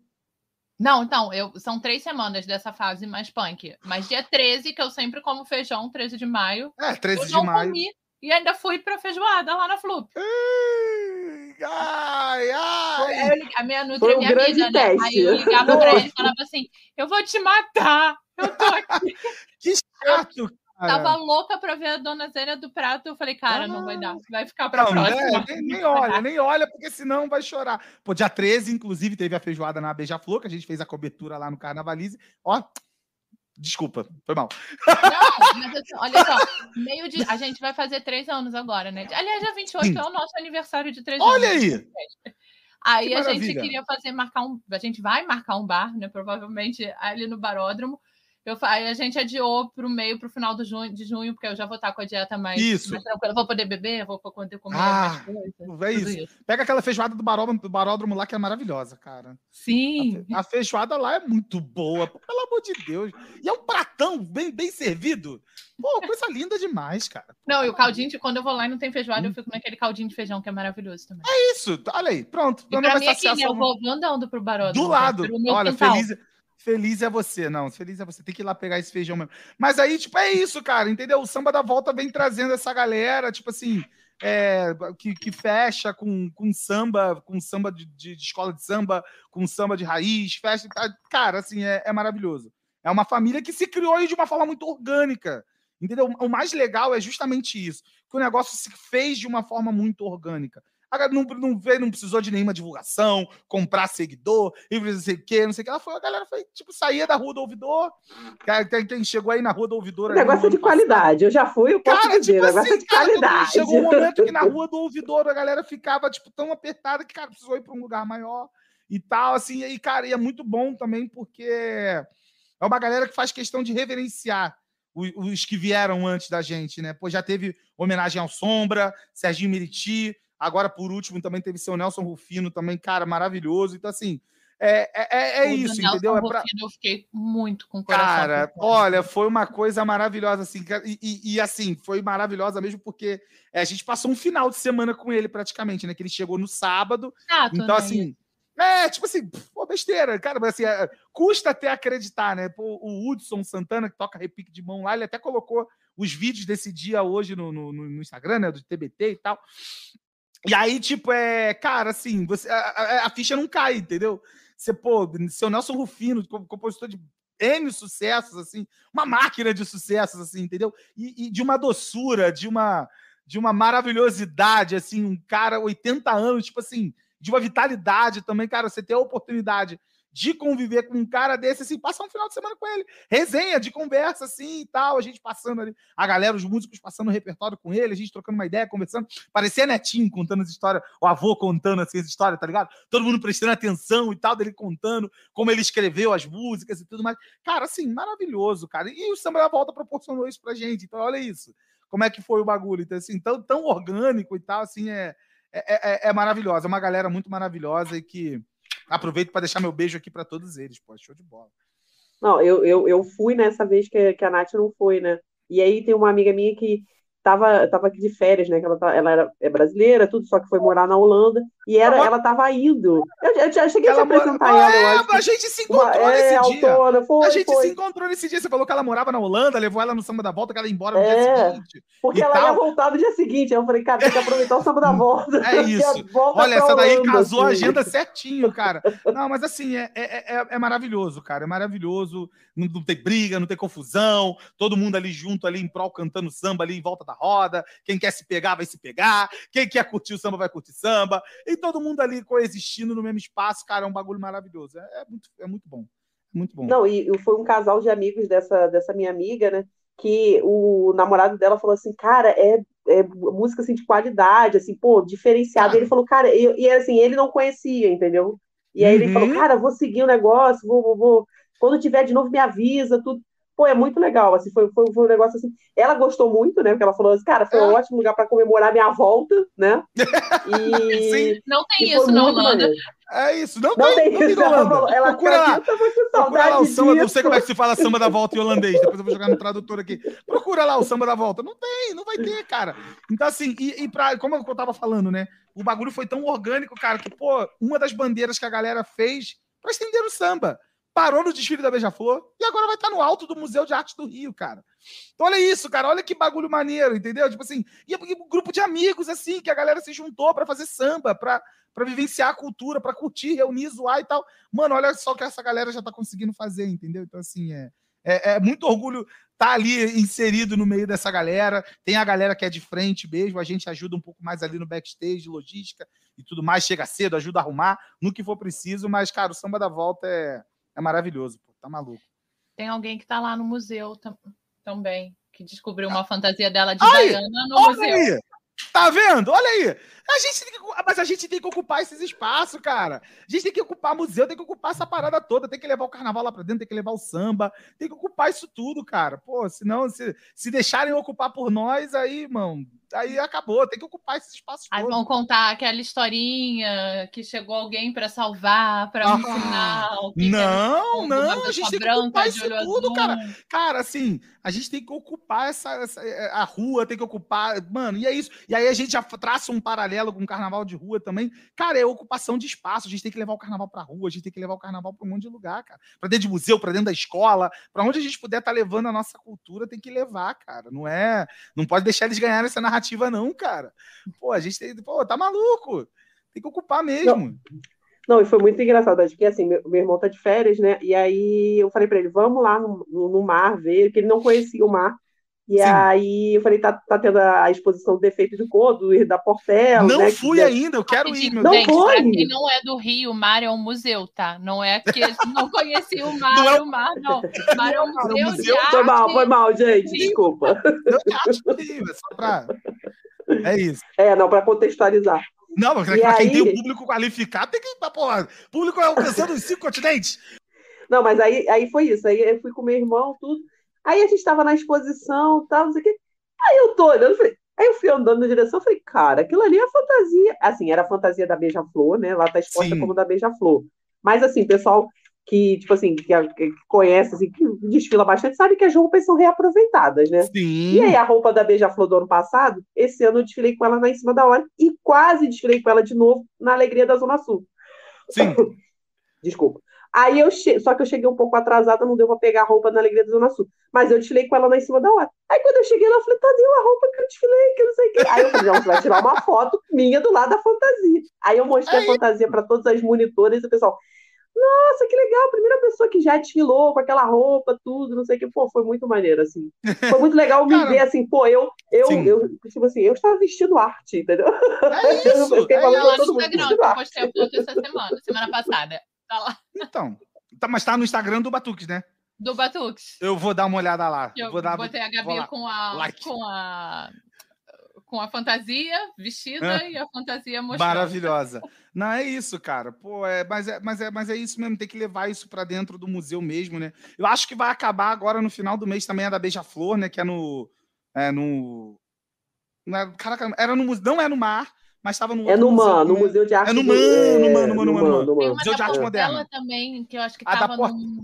[SPEAKER 5] Não, então, eu, são três semanas dessa fase mais punk. Mas dia 13, que eu sempre como feijão, 13 de maio.
[SPEAKER 4] É, 13 eu de maio. Comi
[SPEAKER 5] e ainda fui pra feijoada lá na Flup.
[SPEAKER 4] Ai, ai.
[SPEAKER 5] Eu, a minha Nutri é minha amiga, né? Aí eu ligava pra ele e falava assim: eu vou te matar. Eu tô aqui.
[SPEAKER 4] que chato,
[SPEAKER 5] Tava louca pra ver a dona Zélia do prato. Eu falei, cara, ah, não vai dar. Vai ficar pra não, próxima.
[SPEAKER 4] É, nem, nem olha, nem olha, porque senão vai chorar. Pô, dia 13, inclusive, teve a feijoada na Beija-Flor, que a gente fez a cobertura lá no Carnavalize. Ó, Desculpa, foi mal.
[SPEAKER 5] Não, mas assim, olha só, meio de. A gente vai fazer três anos agora, né? Aliás, dia 28 Sim. é o nosso aniversário de três
[SPEAKER 4] olha
[SPEAKER 5] anos.
[SPEAKER 4] Olha
[SPEAKER 5] aí! Aí que a maravilha. gente queria fazer, marcar um. A gente vai marcar um bar, né? Provavelmente ali no baródromo. Eu, aí a gente adiou para o meio, para o final do junho, de junho, porque eu já vou estar com a dieta mais,
[SPEAKER 4] isso.
[SPEAKER 5] mais tranquila. Vou poder beber, vou poder comer
[SPEAKER 4] ah, coisas. É isso. isso. Pega aquela feijoada do baródromo, do baródromo lá, que é maravilhosa, cara.
[SPEAKER 5] Sim.
[SPEAKER 4] A, a, feijoada lá é muito boa, pelo amor de Deus. E é um pratão bem, bem servido. Pô, coisa linda demais, cara.
[SPEAKER 5] Não, e o caldinho, de, quando eu vou lá e não tem feijoada, hum. eu fico naquele caldinho de feijão, que é maravilhoso também.
[SPEAKER 4] É isso, olha aí, pronto.
[SPEAKER 5] E pra mim aqui, né, eu vou andando pro baródromo.
[SPEAKER 4] Do lado, olha, quintal. feliz Feliz é você. Não, feliz é você. Tem que ir lá pegar esse feijão mesmo. Mas aí, tipo, é isso, cara. Entendeu? O samba da volta vem trazendo essa galera, tipo assim, é, que, que fecha com, com samba, com samba de, de, de, escola de samba, com samba de raiz, fecha. Cara, assim, é, é maravilhoso. É uma família que se criou de uma forma muito orgânica. Entendeu? O mais legal é justamente isso. Que o negócio se fez de uma forma muito orgânica. Não, não, veio, não precisou de nenhuma divulgação, comprar seguidor, e não sei o que, não sei o que. Ela foi, a galera foi, tipo, saía da rua do ouvidor. Quem, quem chegou aí na rua do ouvidor.
[SPEAKER 3] O negócio de qualidade, eu já fui, eu posso cara, dizer, tipo negócio assim, de cara, qualidade.
[SPEAKER 4] Chegou um momento que na rua do ouvidor a galera ficava, tipo, tão apertada que, cara, precisou ir para um lugar maior e tal, assim. E, cara, e é muito bom também porque é uma galera que faz questão de reverenciar os, que vieram antes da gente, né? Pô, já teve homenagem ao Sombra, Serginho Meriti, Agora, por último, também teve seu Nelson Rufino, também, cara, maravilhoso. Então, assim, é, é, é, é isso, Nelson entendeu?
[SPEAKER 5] Rufino, é pra... Eu fiquei muito com o coração.
[SPEAKER 4] Cara, olha, foi uma coisa maravilhosa, assim, e, e, e, assim, foi maravilhosa mesmo, porque é, a gente passou um final de semana com ele praticamente, né? Que ele chegou no sábado. então, né? assim. É, tipo assim, pô, besteira, cara, mas assim, é, custa até acreditar, né? Pô, o Hudson Santana, que toca repique de mão lá, ele até colocou os vídeos desse dia hoje no, no, no Instagram, né? Do TBT e tal. E aí, tipo, é. Cara, assim, você, a, a, a ficha não cai, entendeu? Você, pô, seu Nelson Rufino, compositor de N sucessos, assim, uma máquina de sucessos, assim, entendeu? E, e, de uma doçura, de uma, de uma maravilhosidade, assim, um cara, 80 anos, tipo assim, de uma vitalidade também, cara, você ter a oportunidade de conviver com um cara desse, assim, passar um final de semana com ele. Resenha de conversa, assim e tal, a gente passando ali, a galera, os músicos passando o repertório com ele, a gente trocando uma ideia, conversando. Parecia netinho contando essa história, o avô contando assim, essa história, tá ligado? Todo mundo prestando atenção e tal, dele contando como ele escreveu as músicas e tudo mais. Cara, assim, maravilhoso, cara. E o Samba da Volta proporcionou isso pra gente. Então, olha isso. Como é que foi o bagulho? Então, assim, tão, tão orgânico e tal, assim, é, é, é, é maravilhosa. É uma galera muito maravilhosa e que Aproveito para deixar meu beijo aqui para todos eles, pô, show de bola.
[SPEAKER 3] Não, eu, eu, eu fui nessa vez que, que a Nath não foi, né? E aí tem uma amiga minha que tava, tava aqui de férias, né? Que ela, tá, ela era é brasileira, tudo, só que foi morar na Holanda. E era, ela tava indo. Eu, eu já cheguei ela a te apresentar
[SPEAKER 4] mora...
[SPEAKER 3] ela, eu
[SPEAKER 4] acho. A gente se encontrou uma,
[SPEAKER 3] é,
[SPEAKER 4] nesse
[SPEAKER 3] autona,
[SPEAKER 4] dia.
[SPEAKER 3] Foi,
[SPEAKER 4] a gente
[SPEAKER 3] foi.
[SPEAKER 4] se encontrou nesse dia. Você falou que ela morava na Holanda, levou ela no samba da volta, que ela ia embora no é, dia seguinte.
[SPEAKER 3] Porque ela tal. ia voltar no dia seguinte. Aí eu falei, cara, tem que aproveitar o samba da volta.
[SPEAKER 4] É isso. Olha, essa daí Holanda, casou assim. a agenda certinho, cara. Não, mas assim, é, é, é, é maravilhoso, cara. É maravilhoso. Não, não tem briga, não tem confusão. Todo mundo ali junto, ali em prol, cantando samba ali em volta da roda. Quem quer se pegar, vai se pegar. Quem quer curtir o samba, vai curtir samba. E todo mundo ali coexistindo no mesmo espaço, cara, é um bagulho maravilhoso. É, é muito, é muito bom. Muito bom.
[SPEAKER 3] Não, e foi um casal de amigos dessa, dessa minha amiga, né? Que o namorado dela falou assim, cara, é, é música assim, de qualidade, assim, pô, diferenciado. Ah. Ele falou, cara, e, e assim, ele não conhecia, entendeu? E aí uhum. ele falou, cara, vou seguir o negócio, vou, vou, vou, quando tiver de novo me avisa, tudo. Pô, é muito legal, assim, foi, foi, foi um negócio assim. Ela gostou muito, né? Porque ela falou assim, cara, foi um é. ótimo lugar para comemorar minha volta, né?
[SPEAKER 5] E, Sim. Não tem isso na Holanda.
[SPEAKER 4] É isso, não, não tem, tem isso. Ela, ela procura lá. Procura lá o samba, disso. não sei como é que se fala samba da volta em holandês, depois eu vou jogar no tradutor aqui. Procura lá o samba da volta. Não tem, não vai ter, cara. Então, assim, e, e pra, como eu tava falando, né? O bagulho foi tão orgânico, cara, que, pô, uma das bandeiras que a galera fez para estender o samba parou no desfile da Beija-Flor e agora vai estar no alto do Museu de Arte do Rio, cara. Então olha isso, cara, olha que bagulho maneiro, entendeu? Tipo assim, e, e um grupo de amigos, assim, que a galera se juntou para fazer samba, para para vivenciar a cultura, para curtir, reunir, zoar e tal. Mano, olha só o que essa galera já tá conseguindo fazer, entendeu? Então, assim, é, é, é muito orgulho estar tá ali inserido no meio dessa galera. Tem a galera que é de frente mesmo, a gente ajuda um pouco mais ali no backstage, logística e tudo mais, chega cedo, ajuda a arrumar no que for preciso, mas, cara, o samba da volta é, é maravilhoso, pô, tá maluco.
[SPEAKER 5] Tem alguém que tá lá no museu tam também, que descobriu uma ah. fantasia dela de Ai, Diana no museu.
[SPEAKER 4] Aí. Tá vendo? Olha aí. A gente que, mas a gente tem que ocupar esses espaços, cara. A gente tem que ocupar museu, tem que ocupar essa parada toda, tem que levar o carnaval lá pra dentro, tem que levar o samba, tem que ocupar isso tudo, cara. Pô, senão, se, se deixarem ocupar por nós, aí, irmão, aí acabou, tem que ocupar esses espaços.
[SPEAKER 5] Aí vão contar aquela historinha que chegou alguém para salvar, para ah, ensinar.
[SPEAKER 4] não, não, a gente tem que ocupar isso tudo, azul. cara. Cara, assim, a gente tem que ocupar essa, essa, é, a rua, tem que ocupar, mano, e é isso. E aí a gente já traça um paralelo com o carnaval de rua também. Cara, é ocupação de espaço, a gente tem que levar o carnaval pra rua, a gente tem que levar o carnaval para um monte de lugar, cara. Para dentro de museu, para dentro da escola, para onde a gente puder estar tá levando a nossa cultura, tem que levar, cara. Não é, não pode deixar eles ganharem essa narrativa narrativa, não, cara. Pô, a gente tem. Pô, tá maluco. Tem que ocupar mesmo.
[SPEAKER 3] Não. E foi muito engraçado, acho que assim, meu, meu, irmão tá de férias, né? E aí eu falei para ele, vamos lá no, no, no, mar ver, porque ele não conhecia o mar. E Sim. aí eu falei, tá, tá tendo a exposição do defeito de cor, do da Portela.
[SPEAKER 4] Não
[SPEAKER 3] né,
[SPEAKER 4] fui que... ainda, eu quero ir,
[SPEAKER 5] meu Não gente, foi. quem não é do Rio, o mar é um museu, tá? Não é que não conhecia o mar, não é... o mar, não. O mar é um museu, é um museu
[SPEAKER 3] Foi mal, foi mal, gente, desculpa.
[SPEAKER 4] é só pra... É isso.
[SPEAKER 3] É, não, para contextualizar.
[SPEAKER 4] Não, mas para quem tem o público qualificado, tem que ir pra porra. Público é alcançando os cinco continentes.
[SPEAKER 3] Não, mas aí, aí foi isso. Aí eu fui com meu irmão, tudo. Aí a gente estava na exposição, tal, não sei o quê. Aí eu tô olhando, falei, aí eu fui andando na direção, falei, cara, aquilo ali é fantasia. Assim, era a fantasia da Beija-Flor, né? Lá tá exposta Sim. como da Beija-Flor. Mas assim, pessoal que, tipo assim, que, que, conhece, assim, que desfila bastante, sabe que as roupas são reaproveitadas, né?
[SPEAKER 4] Sim.
[SPEAKER 3] E aí, a roupa da Beija-Flor do ano passado, esse ano eu desfilei com ela lá em cima da hora e quase desfilei com ela de novo na Alegria da Zona Sul.
[SPEAKER 4] Sim.
[SPEAKER 3] Desculpa. Aí eu che... só que eu cheguei um pouco atrasada, não deu pra pegar a roupa na Alegria da Zona Sul. Mas eu desfilei com ela lá em cima da hora. Aí quando eu cheguei lá, eu falei, Tadeu, a roupa que eu desfilei, que não sei o quê. Aí eu falei, não, você vai tirar uma foto minha do lado da fantasia. Aí eu mostrei Aí... a fantasia para todas as monitoras e o pessoal, nossa, que legal, primeira pessoa que já desfilou com aquela roupa, tudo, não sei o que, pô, foi muito maneiro, assim. Foi muito legal me ver, assim, pô, eu, eu, eu, tipo assim, eu estava vestindo arte, entendeu?
[SPEAKER 4] É isso,
[SPEAKER 5] eu fiquei falando é todo mundo Instagram, eu postei a foto essa semana, semana passada, tá lá.
[SPEAKER 4] Então, tá, mas tá no Instagram do Batuques, né?
[SPEAKER 5] Do Batuques.
[SPEAKER 4] Eu vou dar uma olhada lá.
[SPEAKER 5] Eu
[SPEAKER 4] vou dar,
[SPEAKER 5] botei a Gabi com a, like. com a com a fantasia vestida e a fantasia mostrada.
[SPEAKER 4] Maravilhosa. Não, é isso, cara. Pô, é, mas, é, mas, é, mas é isso mesmo, tem que levar isso para dentro do museu mesmo, né? Eu acho que vai acabar agora no final do mês também a da Beija-Flor, né? Que é no. É no. Não é, caraca, era no, não é no mar, mas estava no
[SPEAKER 3] É no MAN, no Museu de Arte
[SPEAKER 4] É no MAN, no MAN, no MAN, no MAN.
[SPEAKER 5] No Museu de Arte Moderna. também, que eu acho que estava no,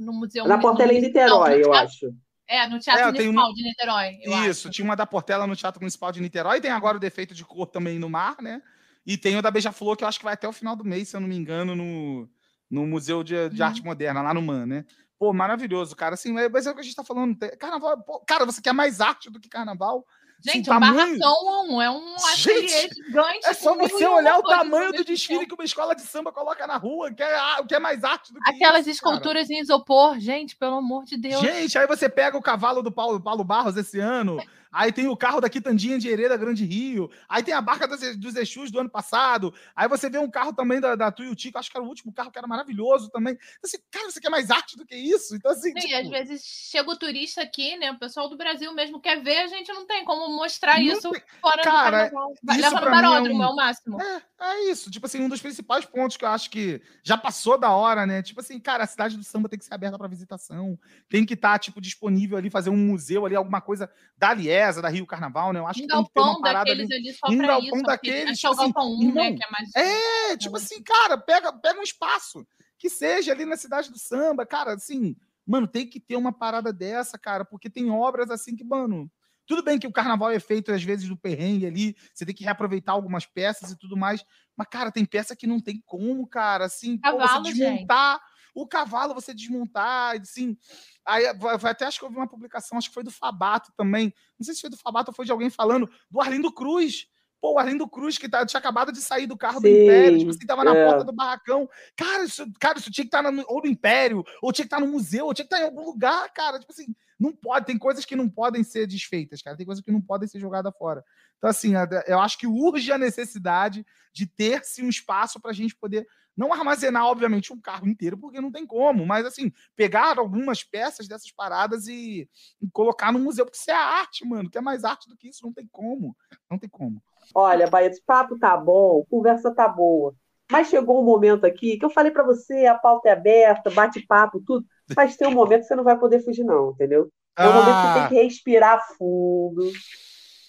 [SPEAKER 5] no Museu...
[SPEAKER 3] Na Portela em Niterói, eu acho.
[SPEAKER 5] É, no Teatro é, Municipal uma... de Niterói.
[SPEAKER 4] Isso, acho. tinha uma da Portela no Teatro Municipal de Niterói, tem agora o Defeito de Cor também no Mar, né? E tem o da Beija-Flor, que eu acho que vai até o final do mês, se eu não me engano, no, no Museu de, de uhum. Arte Moderna, lá no MAN, né? Pô, maravilhoso, cara. Assim, mas é o que a gente tá falando. Carnaval, pô, cara, você quer mais arte do que carnaval?
[SPEAKER 5] Gente, um barracão é um ateliê gigante.
[SPEAKER 4] É só você olhar o tamanho do desfile que uma escola de samba coloca na rua, que é, que é mais arte do que
[SPEAKER 5] Aquelas
[SPEAKER 4] isso,
[SPEAKER 5] esculturas cara. em isopor, gente, pelo amor de Deus.
[SPEAKER 4] Gente, aí você pega o cavalo do Paulo, Paulo Barros esse ano, Aí tem o carro da Quitandinha de Hereda Grande Rio. Aí tem a barca dos, dos Exus do ano passado. Aí você vê um carro também da, da Tuiuti, que acho que era o último carro, que era maravilhoso também. Então, assim, cara, você quer mais arte do que isso? Então, assim.
[SPEAKER 5] Sim, tipo... às vezes chega o turista aqui, né? O pessoal do Brasil mesmo quer ver, a gente não tem como mostrar não isso tem... fora cara, do carnaval. Vai levar no paródromo, é, um... é o máximo.
[SPEAKER 4] É, é isso. Tipo assim, um dos principais pontos que eu acho que já passou da hora, né? Tipo assim, cara, a cidade do samba tem que ser aberta para visitação. Tem que estar, tá, tipo, disponível ali, fazer um museu ali, alguma coisa da Liesa, da Rio Carnaval né? Eu acho um que tem que ter uma parada ali. ali só um galpão isso, daqueles. Tipo, assim, um, né, que é, mais... é, tipo assim, cara, pega, pega um espaço que seja ali na cidade do samba, cara, assim, mano, tem que ter uma parada dessa, cara, porque tem obras assim que, mano, tudo bem que o carnaval é feito às vezes do perrengue ali, você tem que reaproveitar algumas peças e tudo mais, mas cara, tem peça que não tem como, cara, assim,
[SPEAKER 5] Cavalo,
[SPEAKER 4] pô, você desmontar gente. O cavalo, você desmontar, assim, Aí até acho que eu vi uma publicação, acho que foi do Fabato também. Não sei se foi do Fabato ou foi de alguém falando do Arlindo Cruz. Pô, o Arlindo Cruz, que tá, tinha acabado de sair do carro Sim, do Império, tipo assim, tava na é. porta do barracão. Cara isso, cara, isso tinha que estar tá no, ou no Império, ou tinha que estar tá no museu, ou tinha que estar tá em algum lugar, cara. Tipo assim, não pode, tem coisas que não podem ser desfeitas, cara. Tem coisas que não podem ser jogadas fora. Então, assim, eu acho que urge a necessidade de ter-se um espaço para a gente poder não armazenar, obviamente, um carro inteiro, porque não tem como, mas assim, pegar algumas peças dessas paradas e, e colocar no museu, porque isso é arte, mano. Que é mais arte do que isso, não tem como. Não tem como.
[SPEAKER 3] Olha, Baeta, o papo tá bom, conversa tá boa. Mas chegou um momento aqui que eu falei para você, a pauta é aberta, bate-papo, tudo. Mas tem um momento que você não vai poder fugir, não, entendeu? É um ah. momento que você tem ah. que respirar fundo.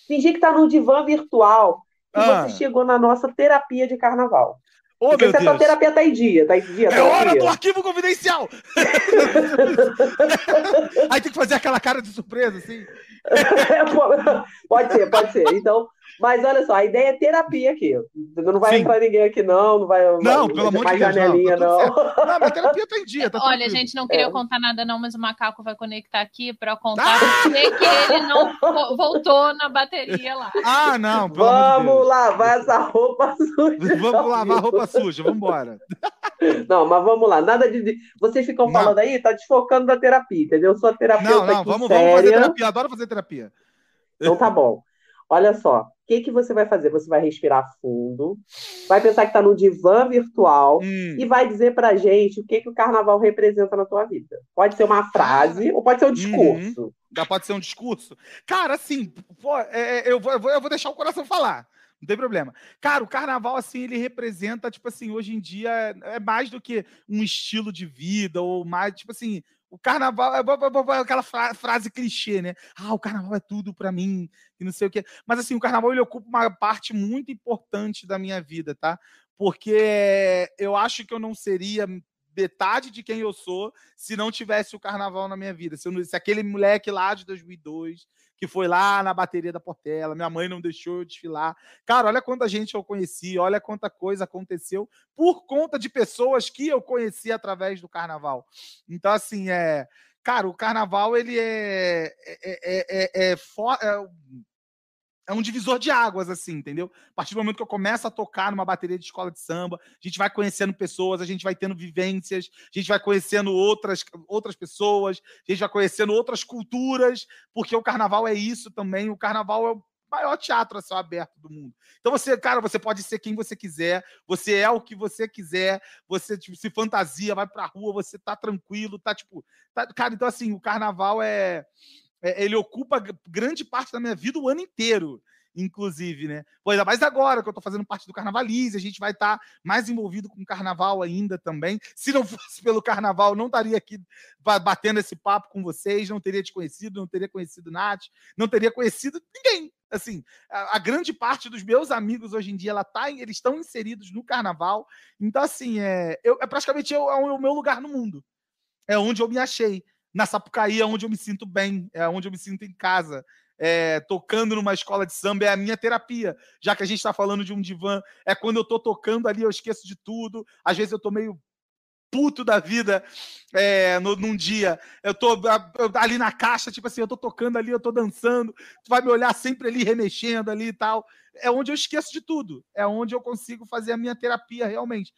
[SPEAKER 3] Fingir que tá no divã virtual e ah. você chegou na nossa terapia de carnaval.
[SPEAKER 4] Ô, Porque meu
[SPEAKER 3] Deus. terapia tá em dia, tá em dia.
[SPEAKER 4] Tá é hora dia. do arquivo confidencial! Aí tem que fazer aquela cara de surpresa, assim.
[SPEAKER 3] pode ser, pode ser. Então, mas olha só, a ideia é terapia aqui. Não vai Sim. entrar ninguém aqui, não. Não vai.
[SPEAKER 4] Não, vai, pelo amor de Deus.
[SPEAKER 3] Janelinha, não.
[SPEAKER 4] Não. não, mas terapia tá em dia. Tá
[SPEAKER 5] olha, gente, não queria é. contar nada, não, mas o macaco vai conectar aqui para contar ah! que ele não voltou na bateria lá.
[SPEAKER 4] Ah, não.
[SPEAKER 3] Vamos de lavar essa roupa suja.
[SPEAKER 4] Vamos lavar roupa suja, vamos embora.
[SPEAKER 3] Não, mas vamos lá. Nada de. Vocês ficam não. falando aí, tá desfocando da terapia, entendeu? Sua terapia. Não, não,
[SPEAKER 4] vamos, vamos fazer terapia. Adoro fazer terapia.
[SPEAKER 3] Então tá bom. Olha só, que, que você vai fazer? Você vai respirar fundo, vai pensar que está no divã virtual hum. e vai dizer pra gente o que, que o carnaval representa na tua vida. Pode ser uma frase ou pode ser um uhum. discurso. Uhum.
[SPEAKER 4] Já pode ser um discurso? Cara, assim, pô, é, é eu, vou, eu, vou, eu vou deixar o coração falar. Não tem problema. Cara, o carnaval, assim, ele representa, tipo assim, hoje em dia é mais do que um estilo de vida, ou mais, tipo assim, o carnaval é aquela frase clichê, né? Ah, o carnaval é tudo para mim e não sei o quê. Mas assim, o carnaval ele ocupa uma parte muito importante da minha vida, tá? Porque eu acho que eu não seria metade de quem eu sou se não tivesse o carnaval na minha vida. Se, eu, se aquele moleque lá de 2002 que foi lá na bateria da Portela, minha mãe não deixou eu desfilar. Cara, olha quanta gente eu conheci, olha quanta coisa aconteceu por conta de pessoas que eu conheci através do carnaval. Então, assim, é. Cara, o carnaval, ele é. É, é, é, é, for, é é um divisor de águas, assim, entendeu? A partir do momento que eu começo a tocar numa bateria de escola de samba, a gente vai conhecendo pessoas, a gente vai tendo vivências, a gente vai conhecendo outras, outras pessoas, a gente vai conhecendo outras culturas, porque o carnaval é isso também. O carnaval é o maior teatro a céu aberto do mundo. Então você, cara, você pode ser quem você quiser, você é o que você quiser, você tipo, se fantasia, vai pra rua, você tá tranquilo, tá tipo, tá, cara, então assim, o carnaval é ele ocupa grande parte da minha vida o ano inteiro, inclusive, né? Pois ainda mais agora que eu tô fazendo parte do Carnavalize, a gente vai estar tá mais envolvido com o carnaval ainda também. Se não fosse pelo carnaval, não estaria aqui batendo esse papo com vocês, não teria te conhecido, não teria conhecido Nath, não teria conhecido ninguém. Assim, a, a grande parte dos meus amigos hoje em dia, ela tá, eles estão inseridos no carnaval. Então, assim, é, eu, é praticamente eu, é o meu lugar no mundo. É onde eu me achei na Sapucaí é onde eu me sinto bem, é onde eu me sinto em casa. É, tocando numa escola de samba é a minha terapia. Já que a gente está falando de um divã, é quando eu estou tocando ali, eu esqueço de tudo. Às vezes eu estou meio puto da vida é, no, num dia. Eu tô ali na caixa, tipo assim, eu tô tocando ali, eu tô dançando, tu vai me olhar sempre ali remexendo ali e tal. É onde eu esqueço de tudo. É onde eu consigo fazer a minha terapia realmente.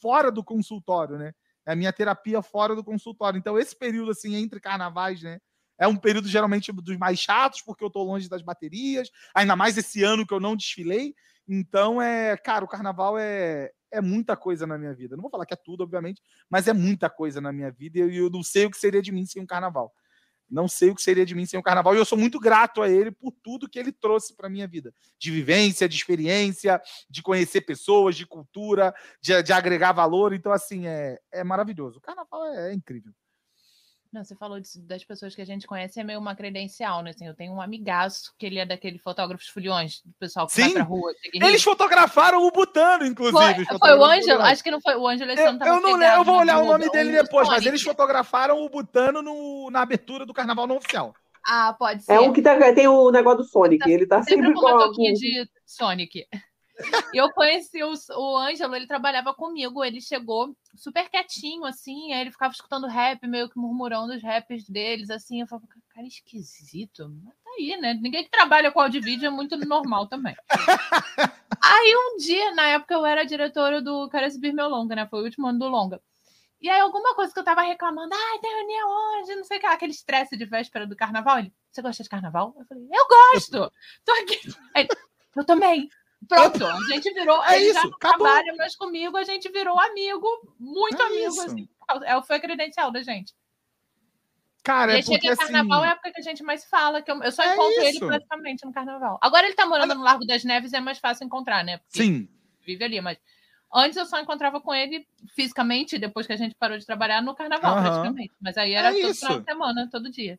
[SPEAKER 4] Fora do consultório, né? É a minha terapia fora do consultório. Então, esse período, assim, entre carnavais, né? É um período geralmente dos mais chatos, porque eu tô longe das baterias, ainda mais esse ano que eu não desfilei. Então, é, cara, o carnaval é, é muita coisa na minha vida. Não vou falar que é tudo, obviamente, mas é muita coisa na minha vida e eu não sei o que seria de mim sem um carnaval. Não sei o que seria de mim sem um carnaval e eu sou muito grato a ele por tudo que ele trouxe para minha vida, de vivência, de experiência, de conhecer pessoas, de cultura, de, de agregar valor. Então assim é, é maravilhoso. O carnaval é, é incrível.
[SPEAKER 5] Não, você falou disso, das pessoas que a gente conhece, é meio uma credencial, né? Assim, eu tenho um amigaço que ele é daquele fotógrafos foliões, do pessoal que Sim. vai pra rua.
[SPEAKER 4] Eles fotografaram o Butano, inclusive.
[SPEAKER 5] Foi, foi o Ângelo? Acho que não foi o Ângelo.
[SPEAKER 4] Eu, eu não lembro, eu vou olhar o nome dele depois, mas eles fotografaram o Butano no, na abertura do carnaval não oficial.
[SPEAKER 5] Ah, pode ser.
[SPEAKER 3] É um que tá, tem o negócio do Sonic, ele tá sempre, sempre
[SPEAKER 5] com uma toquinha de Sonic. Eu conheci o, o Ângelo, ele trabalhava comigo, ele chegou super quietinho, assim, aí ele ficava escutando rap, meio que murmurando os raps deles, assim, eu falava, cara, esquisito, mas tá aí, né? Ninguém que trabalha com áudio é muito normal também. aí um dia, na época eu era diretora do Quero Subir Meu Longa, né? Foi o último ano do Longa. E aí, alguma coisa que eu tava reclamando, ai, tem reunião hoje, não sei o que, aquele estresse de véspera do carnaval. Ele, você gosta de carnaval? Eu falei, eu gosto! Tô aqui. Aí, eu também. Pronto, a gente virou. É isso, já não acabou. trabalha mais comigo, a gente virou amigo, muito é amigo, isso. assim. É, foi a credencial da gente.
[SPEAKER 4] Cara, é porque,
[SPEAKER 5] assim... carnaval é a época que a gente mais fala, que eu, eu só é encontro isso. ele praticamente no carnaval. Agora ele tá morando no Largo das Neves, é mais fácil encontrar, né?
[SPEAKER 4] Porque Sim.
[SPEAKER 5] Vive ali, mas antes eu só encontrava com ele fisicamente, depois que a gente parou de trabalhar no carnaval, uhum. praticamente. Mas aí era é todo final de semana, todo dia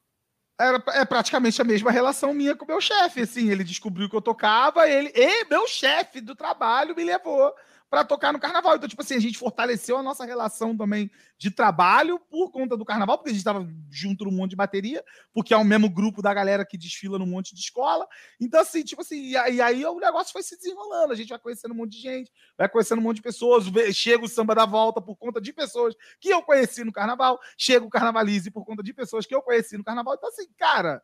[SPEAKER 4] era, é praticamente a mesma relação minha com o meu chefe. Assim, ele descobriu que eu tocava, ele e meu chefe do trabalho me levou para tocar no carnaval. Então, tipo assim, a gente fortaleceu a nossa relação também de trabalho por conta do carnaval, porque a gente estava junto num monte de bateria, porque é o mesmo grupo da galera que desfila num monte de escola. Então, assim, tipo assim, e aí o negócio foi se desenrolando. A gente vai conhecendo um monte de gente, vai conhecendo um monte de pessoas. Chega o samba da volta por conta de pessoas que eu conheci no carnaval. Chega o carnavalize por conta de pessoas que eu conheci no carnaval. Então, assim, cara,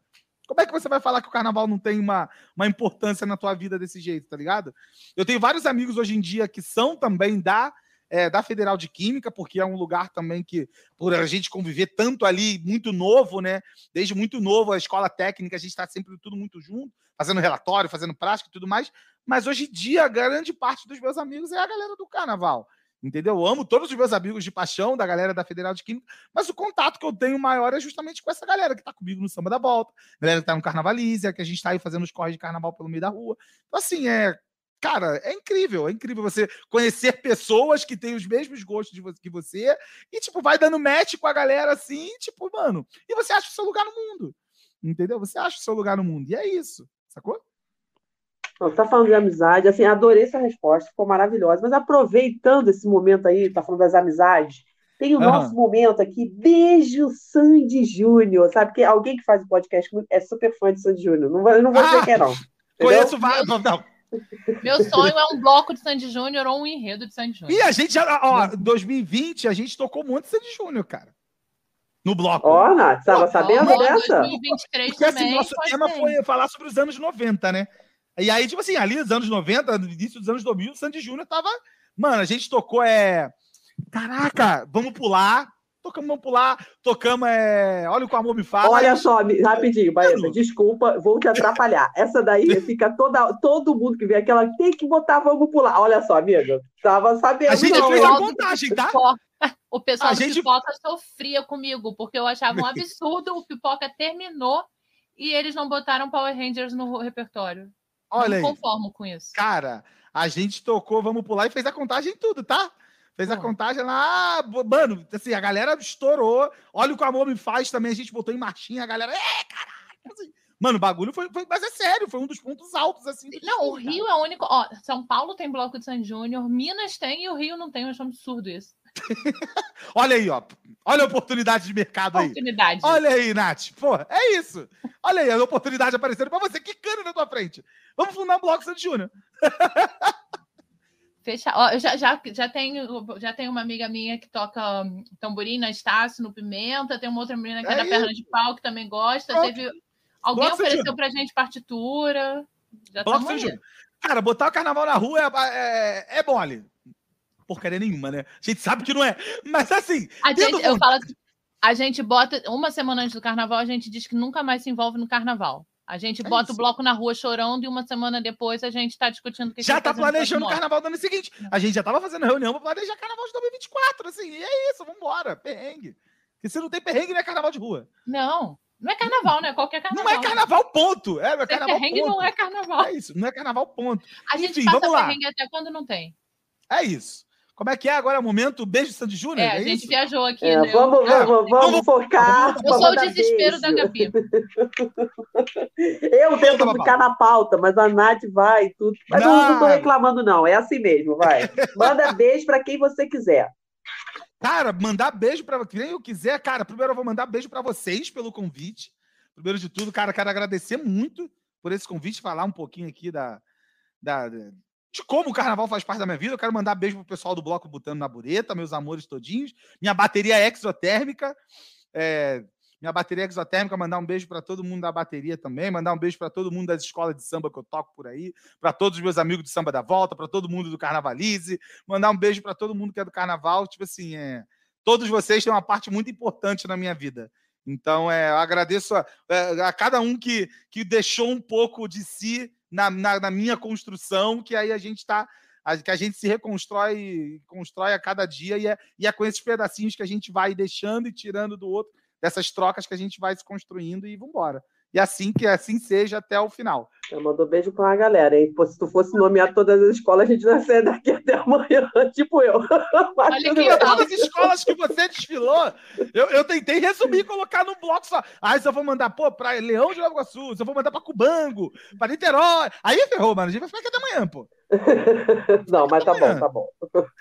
[SPEAKER 4] como é que você vai falar que o carnaval não tem uma, uma importância na tua vida desse jeito, tá ligado? Eu tenho vários amigos hoje em dia que são também da, é, da Federal de Química, porque é um lugar também que, por a gente conviver tanto ali, muito novo, né? Desde muito novo, a escola técnica, a gente está sempre tudo muito junto, fazendo relatório, fazendo prática e tudo mais. Mas hoje em dia, grande parte dos meus amigos é a galera do carnaval entendeu? Eu amo todos os meus amigos de paixão, da galera da Federal de Química, mas o contato que eu tenho maior é justamente com essa galera que tá comigo no Samba da Volta, galera que tá no Carnavalizia, que a gente tá aí fazendo os corres de carnaval pelo meio da rua. Então, assim, é. Cara, é incrível, é incrível você conhecer pessoas que têm os mesmos gostos você, que você e, tipo, vai dando match com a galera assim, tipo, mano, e você acha o seu lugar no mundo, entendeu? Você acha o seu lugar no mundo, e é isso, sacou?
[SPEAKER 3] Você está falando de amizade, assim, adorei essa resposta, ficou maravilhosa. Mas aproveitando esse momento aí, tá falando das amizades, tem o uhum. nosso momento aqui, beijo Sandy Júnior, sabe? Que alguém que faz o podcast é super fã de Sandy Júnior. Não vou, não vou dizer ah, que é, não.
[SPEAKER 4] Conheço vários. Não, não.
[SPEAKER 5] Meu sonho é um bloco de Sandy Júnior ou um enredo de Sandy Júnior.
[SPEAKER 4] E a gente já, ó, 2020, a gente tocou um monte de Sandy Júnior, cara. No bloco.
[SPEAKER 3] Ó, Nath, estava sabendo dessa?
[SPEAKER 5] 2023 Porque assim,
[SPEAKER 4] nosso tema foi falar sobre os anos 90, né? E aí, tipo assim, ali nos anos 90, no início dos anos 2000, o Sandy Júnior tava. Mano, a gente tocou, é. Caraca, vamos pular. Tocamos, vamos pular. Tocamos, é. Olha o que o amor me fala.
[SPEAKER 3] Olha só, rapidinho, Baeta, desculpa, vou te atrapalhar. Essa daí fica toda, todo mundo que vê aquela tem que botar, vamos pular. Olha só, amiga, tava sabendo.
[SPEAKER 4] A gente
[SPEAKER 3] não,
[SPEAKER 4] fez a contagem, tá?
[SPEAKER 5] O pessoal a do gente... Pipoca sofria comigo, porque eu achava um absurdo. o Pipoca terminou e eles não botaram Power Rangers no repertório.
[SPEAKER 4] Olha aí.
[SPEAKER 5] conformo com isso.
[SPEAKER 4] Cara, a gente tocou, vamos pular e fez a contagem em tudo, tá? Fez a contagem lá, mano, assim, a galera estourou. Olha o que o amor me faz também, a gente botou em marchinha, a galera, é, caralho! Assim, mano, o bagulho foi, foi, mas é sério, foi um dos pontos altos, assim.
[SPEAKER 5] Não, o Rio é o único, ó, São Paulo tem bloco de San Júnior, Minas tem e o Rio não tem, eu acho absurdo isso.
[SPEAKER 4] Olha aí, ó. Olha a oportunidade de mercado aí.
[SPEAKER 5] Oportunidade.
[SPEAKER 4] Olha aí, Nath. Pô, é isso. Olha aí a oportunidade aparecendo pra você, quicando na tua frente. Vamos fundar um bloco Santos Júnior.
[SPEAKER 5] Fecha. Ó, eu já, já, já, tenho, já tenho uma amiga minha que toca hum, tamborim na Estácio, no Pimenta. Tem uma outra menina que é, é da perna de pau que também gosta. Teve... Alguém Bloco ofereceu pra gente partitura. Já Bloco
[SPEAKER 4] Cara, botar o carnaval na rua é, é, é mole. Porcaria nenhuma, né? A gente sabe que não é. Mas assim.
[SPEAKER 5] A gente, eu falo assim, a gente bota. Uma semana antes do carnaval, a gente diz que nunca mais se envolve no carnaval. A gente é bota isso. o bloco na rua chorando e uma semana depois a gente está discutindo o que
[SPEAKER 4] Já está planejando o carnaval do ano seguinte. A gente já estava fazendo reunião para planejar carnaval de 2024, assim. E é isso, vamos embora. Perrengue. Porque se não tem perrengue, não é carnaval de rua.
[SPEAKER 5] Não. Não é carnaval, né? Qualquer carnaval.
[SPEAKER 4] Não é carnaval, ponto. É, não é carnaval,
[SPEAKER 5] perrengue
[SPEAKER 4] ponto.
[SPEAKER 5] não é carnaval.
[SPEAKER 4] É isso, não é carnaval, ponto.
[SPEAKER 5] A gente Enfim, passa vamos lá. perrengue até quando não tem.
[SPEAKER 4] É isso. Como é que é agora o momento? Beijo, Sandy Júnior?
[SPEAKER 5] É, é, a gente
[SPEAKER 4] isso?
[SPEAKER 5] viajou aqui.
[SPEAKER 3] É, né? Vamos, vamos, vamos, vamos focar.
[SPEAKER 5] Eu sou o desespero beijo. da Gabi.
[SPEAKER 3] Eu tento ficar na pauta, mas a Nath vai tudo. Mas não, não, não tô reclamando, não. É assim mesmo, vai. Manda beijo para quem você quiser.
[SPEAKER 4] Cara, mandar beijo para quem eu quiser. Cara, primeiro eu vou mandar beijo para vocês pelo convite. Primeiro de tudo, cara, quero agradecer muito por esse convite, falar um pouquinho aqui da, da, de como o carnaval faz parte da minha vida. Eu quero mandar beijo pro pessoal do Bloco Botando na Bureta, meus amores todinhos. Minha bateria exotérmica. É, minha bateria exotérmica, mandar um beijo para todo mundo da bateria também, mandar um beijo para todo mundo das escolas de samba que eu toco por aí, para todos os meus amigos do Samba da Volta, para todo mundo do Carnavalize, mandar um beijo para todo mundo que é do Carnaval, tipo assim, é, todos vocês têm uma parte muito importante na minha vida. Então, é, eu agradeço a, é, a cada um que, que deixou um pouco de si na, na, na minha construção, que aí a gente está que a gente se reconstrói constrói a cada dia e é, e é com esses pedacinhos que a gente vai deixando e tirando do outro, dessas trocas que a gente vai se construindo e vamos embora. E assim que assim seja até o final.
[SPEAKER 3] Eu mandou beijo para a galera, hein? Pô, se tu fosse nomear todas as escolas, a gente não ia sair daqui até amanhã, tipo eu.
[SPEAKER 4] Olha aqui, todas as escolas que você desfilou, eu, eu tentei resumir e colocar num bloco só. Aí se eu vou mandar, pô, para Leão de Nova Sul, eu vou mandar para Cubango, para Niterói. Aí ferrou, mano. A gente vai ficar aqui até amanhã, pô.
[SPEAKER 3] não, mas tá bom, tá bom.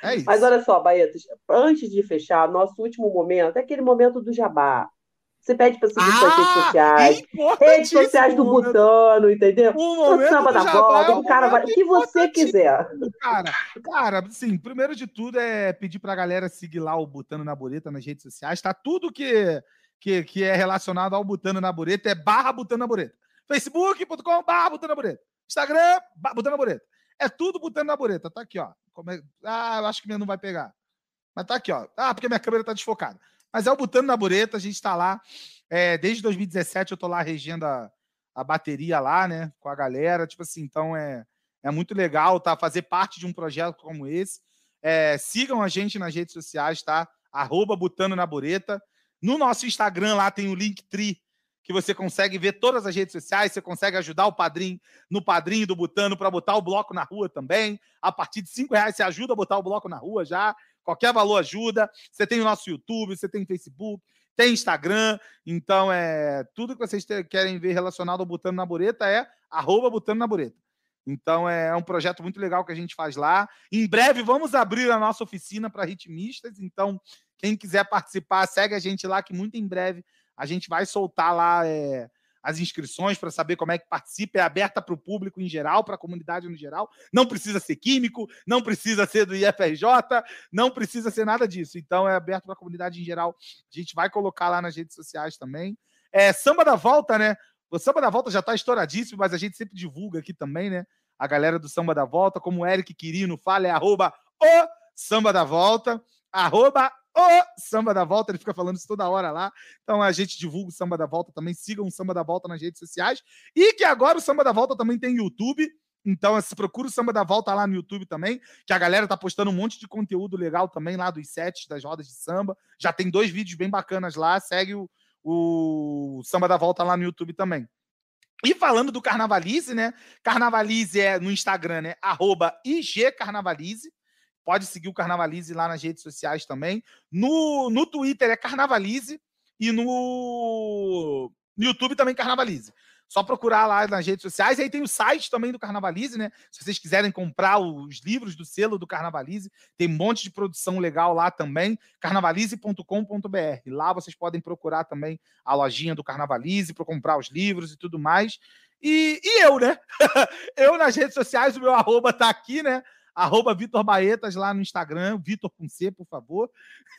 [SPEAKER 3] É isso. Mas olha só, Baetas, antes de fechar, nosso último momento é aquele momento do jabá. Você pede para seguir ah, suas redes sociais. Redes sociais do Butano, entendeu? O samba da volta, o cara vai. O que você quiser.
[SPEAKER 4] Cara, cara, sim, primeiro de tudo é pedir para a galera seguir lá o Butano na Bureta nas redes sociais. Tá tudo que, que, que é relacionado ao Butano na Bureta é barra Butano na Bureta. Facebook.com barra Butano na Bureta. Instagram, Butano na Bureta. É tudo Butano na Bureta. Tá aqui, ó. É... Ah, eu acho que minha não vai pegar. Mas tá aqui, ó. Ah, porque minha câmera tá desfocada. Mas é o Butano na Bureta, a gente está lá. É, desde 2017 eu estou lá regendo a, a bateria lá, né? Com a galera. Tipo assim, então é, é muito legal tá? fazer parte de um projeto como esse. É, sigam a gente nas redes sociais, tá? Arroba Butano na Bureta. No nosso Instagram lá tem o Linktree, que você consegue ver todas as redes sociais, você consegue ajudar o padrinho no padrinho do Butano para botar o bloco na rua também. A partir de cinco reais você ajuda a botar o bloco na rua já. Qualquer valor ajuda. Você tem o nosso YouTube, você tem Facebook, tem Instagram. Então, é tudo que vocês querem ver relacionado ao Butano na Bureta é arroba Butano na Bureta. Então, é, é um projeto muito legal que a gente faz lá. Em breve, vamos abrir a nossa oficina para ritmistas. Então, quem quiser participar, segue a gente lá, que muito em breve a gente vai soltar lá é, as inscrições para saber como é que participa, é aberta para o público em geral, para a comunidade no geral. Não precisa ser químico, não precisa ser do IFRJ, não precisa ser nada disso. Então é aberto para a comunidade em geral. A gente vai colocar lá nas redes sociais também. É, samba da volta, né? O samba da volta já está estouradíssimo, mas a gente sempre divulga aqui também, né? A galera do samba da volta, como o Eric Quirino fala, é arroba o samba da volta, arroba o Samba da Volta, ele fica falando isso toda hora lá. Então a gente divulga o Samba da Volta também, sigam o Samba da Volta nas redes sociais. E que agora o Samba da Volta também tem YouTube. Então, se procura o Samba da Volta lá no YouTube também, que a galera tá postando um monte de conteúdo legal também lá dos sets, das rodas de samba. Já tem dois vídeos bem bacanas lá. Segue o, o Samba da Volta lá no YouTube também. E falando do Carnavalize, né? Carnavalize é no Instagram, né? Arroba IGCarnavalize. Pode seguir o Carnavalize lá nas redes sociais também. No, no Twitter é Carnavalize e no, YouTube também Carnavalize. Só procurar lá nas redes sociais. E aí tem o site também do Carnavalize, né? Se vocês quiserem comprar os livros do selo do Carnavalize, tem um monte de produção legal lá também. carnavalize.com.br. Lá vocês podem procurar também a lojinha do Carnavalize para comprar os livros e tudo mais. E, e eu, né? eu nas redes sociais, o meu arroba tá aqui, né? Arroba Vitor Baetas lá no Instagram, Vitor com C, por favor.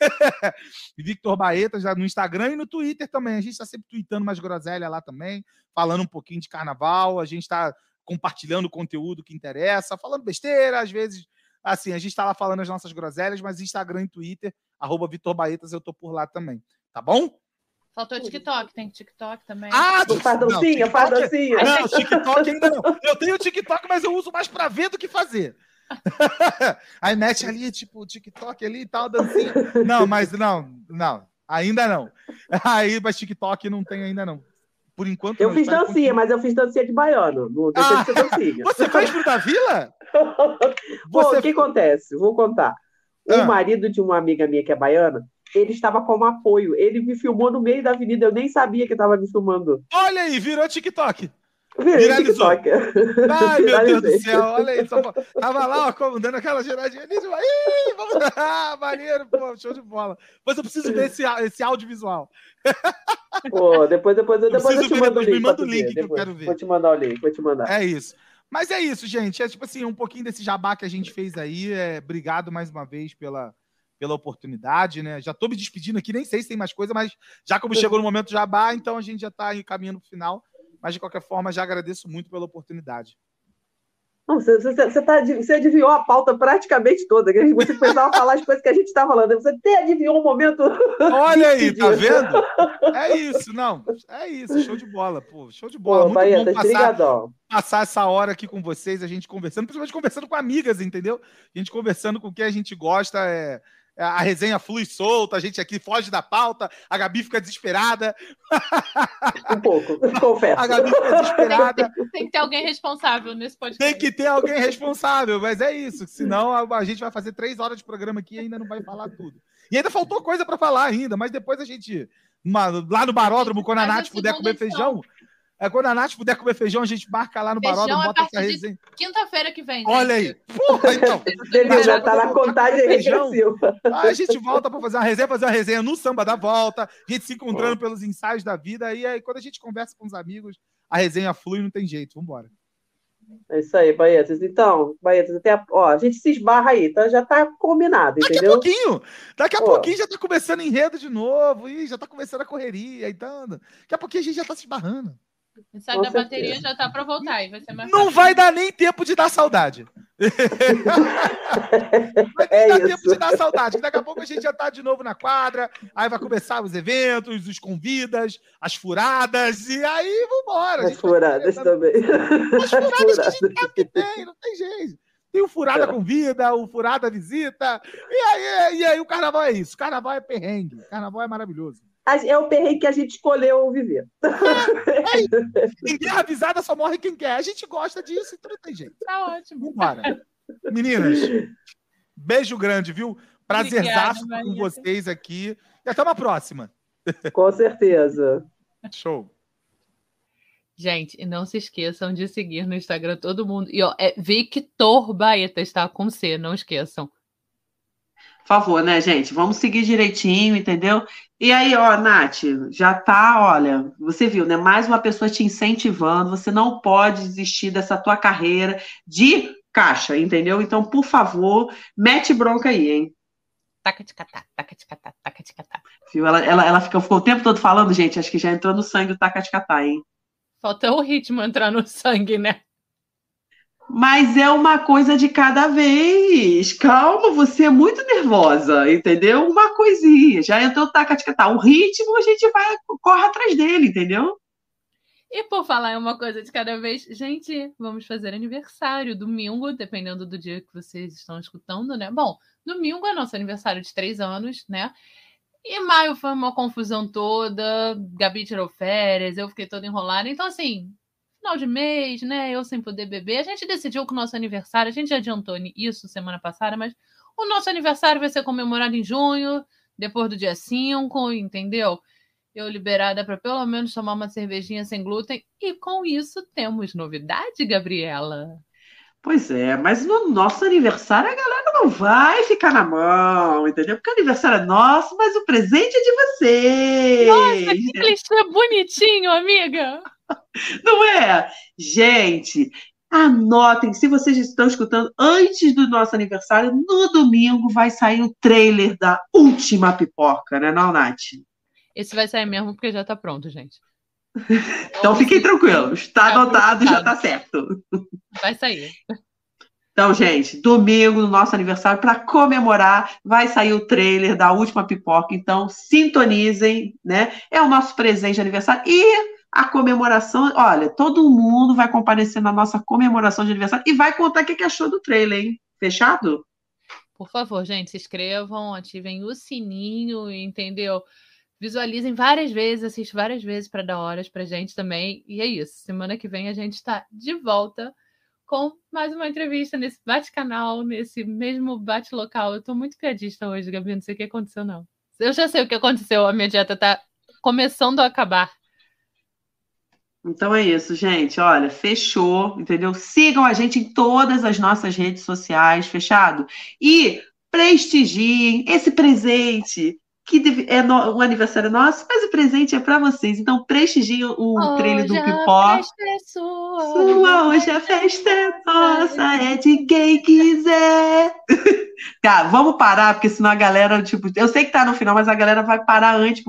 [SPEAKER 4] Victor Baetas lá no Instagram e no Twitter também. A gente está sempre tweetando mais groselha lá também, falando um pouquinho de carnaval. A gente está compartilhando conteúdo que interessa, falando besteira, às vezes. Assim, a gente está lá falando as nossas groselhas, mas Instagram e Twitter, arroba Vitor Baetas, eu tô por lá também. Tá bom?
[SPEAKER 5] Faltou TikTok, tem TikTok também.
[SPEAKER 3] Ah, faz dancinha, faz dancinha.
[SPEAKER 4] Não, TikTok ainda não. Eu tenho TikTok, mas eu uso mais para ver do que fazer. Aí mete ali, tipo, TikTok ali e tal, dancinha. Não, mas não, não, ainda não. Aí, mas TikTok não tem ainda não. Por enquanto.
[SPEAKER 3] Eu
[SPEAKER 4] não,
[SPEAKER 3] fiz dancinha, mas eu fiz dancinha de baiano. Não ah, de dancinha.
[SPEAKER 4] Você fez pro da Vila?
[SPEAKER 3] Você... o que acontece? Vou contar. O ah. marido de uma amiga minha que é baiana, ele estava como apoio. Ele me filmou no meio da avenida, eu nem sabia que estava me filmando.
[SPEAKER 4] Olha aí, virou TikTok.
[SPEAKER 3] Viralizou.
[SPEAKER 4] Ai, meu Deus do céu, olha aí. Só... Tava lá, ó, como, dando aquela geradinha ali. Tipo, Ih, vamos... ah, maneiro, pô, show de bola. Mas eu preciso ver esse, esse audiovisual.
[SPEAKER 3] Pô, depois, depois, eu depois eu te mando o link.
[SPEAKER 4] Me manda o link que eu quero ver.
[SPEAKER 3] Vou te mandar o link, vou te mandar.
[SPEAKER 4] É isso. Mas é isso, gente. É tipo assim, um pouquinho desse jabá que a gente fez aí. É, obrigado mais uma vez pela, pela oportunidade, né? Já tô me despedindo aqui, nem sei se tem mais coisa, mas já como chegou no momento jabá, então a gente já tá caminhando pro final. Mas, de qualquer forma, já agradeço muito pela oportunidade.
[SPEAKER 3] você, você, você, tá, você adivinhou a pauta praticamente toda. Você começava a falar as coisas que a gente está falando. Você até adivinhou um momento.
[SPEAKER 4] Olha aí, tá vendo? É isso, não. É isso, show de bola, pô. Show de bola. Pô,
[SPEAKER 3] Muito bom passar,
[SPEAKER 4] passar essa hora aqui com vocês, a gente conversando, principalmente conversando com amigas, entendeu? A gente conversando com o que a gente gosta. É, a resenha flui solta, a gente aqui foge da pauta, a Gabi fica desesperada.
[SPEAKER 3] Um pouco, confesso.
[SPEAKER 4] A Gabi fica desesperada.
[SPEAKER 5] Tem que ter alguém responsável nesse podcast.
[SPEAKER 4] Tem que ter alguém responsável, mas é isso, senão a, a gente vai fazer três horas de programa aqui e ainda não vai falar tudo. E ainda faltou coisa para falar ainda, mas depois a gente, uma, lá no baródromo, quando a Nath puder comer feijão, é quando a Nath puder comer feijão, a gente marca lá no feijão Baródromo, bota essa resenha.
[SPEAKER 5] Quinta-feira que vem.
[SPEAKER 4] Olha aí. Porra, então.
[SPEAKER 3] Ele já tá na contagem regressiva.
[SPEAKER 4] Aí a gente volta para fazer uma resenha, fazer uma resenha no samba da volta, a gente se encontrando pelos ensaios da vida. E aí, quando a gente conversa com os amigos, a resenha flui, não tem jeito. Vambora.
[SPEAKER 3] É isso aí, Baetas. Então, Baetas, até a, ó, a gente se esbarra aí, então já tá combinado, Daqui entendeu?
[SPEAKER 4] Daqui a pouquinho, daqui a ó. pouquinho já tá começando enredo de novo, e já tá começando a correria, então, daqui a pouquinho a gente já tá se esbarrando.
[SPEAKER 5] Sai da certeza. bateria já tá para voltar. E vai ser mais
[SPEAKER 4] não fácil. vai dar nem tempo de dar saudade. vai é dar isso. tempo de dar saudade. Daqui a pouco a gente já tá de novo na quadra. Aí vai começar os eventos, os convidas, as furadas. E aí vambora.
[SPEAKER 3] As furadas também.
[SPEAKER 4] As furadas que a gente sabe que tem, não tem jeito. Tem o Furada Convida, o Furada Visita. E aí, e aí o carnaval é isso. Carnaval é perrengue. Carnaval é maravilhoso
[SPEAKER 3] é o perrengue que a gente escolheu viver.
[SPEAKER 4] É, em guerra avisada só morre quem quer. A gente gosta disso, então não tem jeito.
[SPEAKER 5] Tá ótimo.
[SPEAKER 4] Vambora. Meninas, beijo grande, viu? Prazerzaço com vocês aqui. E até uma próxima.
[SPEAKER 3] Com certeza.
[SPEAKER 4] Show.
[SPEAKER 5] Gente, e não se esqueçam de seguir no Instagram todo mundo. E ó, é Victor Baeta, está com C, não esqueçam
[SPEAKER 2] favor, né, gente? Vamos seguir direitinho, entendeu? E aí, ó, Nath, já tá, olha, você viu, né? Mais uma pessoa te incentivando, você não pode desistir dessa tua carreira de caixa, entendeu? Então, por favor, mete bronca aí, hein?
[SPEAKER 5] Taca de catar, taca de catar, taca de catar.
[SPEAKER 2] Viu? Ela, ela, ela ficou, ficou o tempo todo falando, gente, acho que já entrou no sangue o taca de catar, hein?
[SPEAKER 5] Falta o ritmo entrar no sangue, né?
[SPEAKER 2] Mas é uma coisa de cada vez. Calma, você é muito nervosa, entendeu? Uma coisinha. Já entrou taca de catar. O ritmo a gente vai, corre atrás dele, entendeu?
[SPEAKER 5] E por falar em uma coisa de cada vez, gente, vamos fazer aniversário domingo, dependendo do dia que vocês estão escutando, né? Bom, domingo é nosso aniversário de três anos, né? E maio foi uma confusão toda, Gabi tirou férias, eu fiquei toda enrolada. Então, assim, final de mês, né? Eu sem poder beber. A gente decidiu que o nosso aniversário, a gente já adiantou isso semana passada, mas o nosso aniversário vai ser comemorado em junho, depois do dia 5, entendeu?
[SPEAKER 2] eu liberada para pelo menos tomar uma cervejinha sem glúten. E com isso temos novidade, Gabriela.
[SPEAKER 3] Pois é, mas no nosso aniversário a galera não vai ficar na mão, entendeu? Porque o aniversário é nosso, mas o presente é de vocês.
[SPEAKER 2] Nossa, que clichê bonitinho, amiga.
[SPEAKER 3] Não é? Gente, anotem, se vocês estão escutando antes do nosso aniversário, no domingo vai sair o trailer da última pipoca, né, não, Nath?
[SPEAKER 2] Esse vai sair mesmo porque já tá pronto, gente.
[SPEAKER 3] então fiquem tranquilos, tá, tá anotado, já tá certo.
[SPEAKER 2] Vai sair.
[SPEAKER 3] Então, gente, domingo, no nosso aniversário, para comemorar, vai sair o trailer da última pipoca. Então, sintonizem, né? É o nosso presente de aniversário. E a comemoração, olha, todo mundo vai comparecer na nossa comemoração de aniversário e vai contar o que achou do trailer, hein? Fechado?
[SPEAKER 2] Por favor, gente, se inscrevam, ativem o sininho, entendeu? Visualizem várias vezes, assistam várias vezes para dar horas para gente também. E é isso. Semana que vem a gente está de volta com mais uma entrevista nesse bate-canal, nesse mesmo bate-local. Eu estou muito piadista hoje, Gabi, não sei o que aconteceu, não. Eu já sei o que aconteceu, a minha dieta está começando a acabar.
[SPEAKER 3] Então é isso, gente. Olha, fechou, entendeu? Sigam a gente em todas as nossas redes sociais, fechado? E prestigiem esse presente que é no, um aniversário nosso, mas o presente é para vocês. Então, prestigiem o hoje trailer do Pipó.
[SPEAKER 2] É sua,
[SPEAKER 3] sua, hoje a festa é nossa, é de quem quiser. tá, vamos parar, porque senão a galera, tipo, eu sei que tá no final, mas a galera vai parar antes.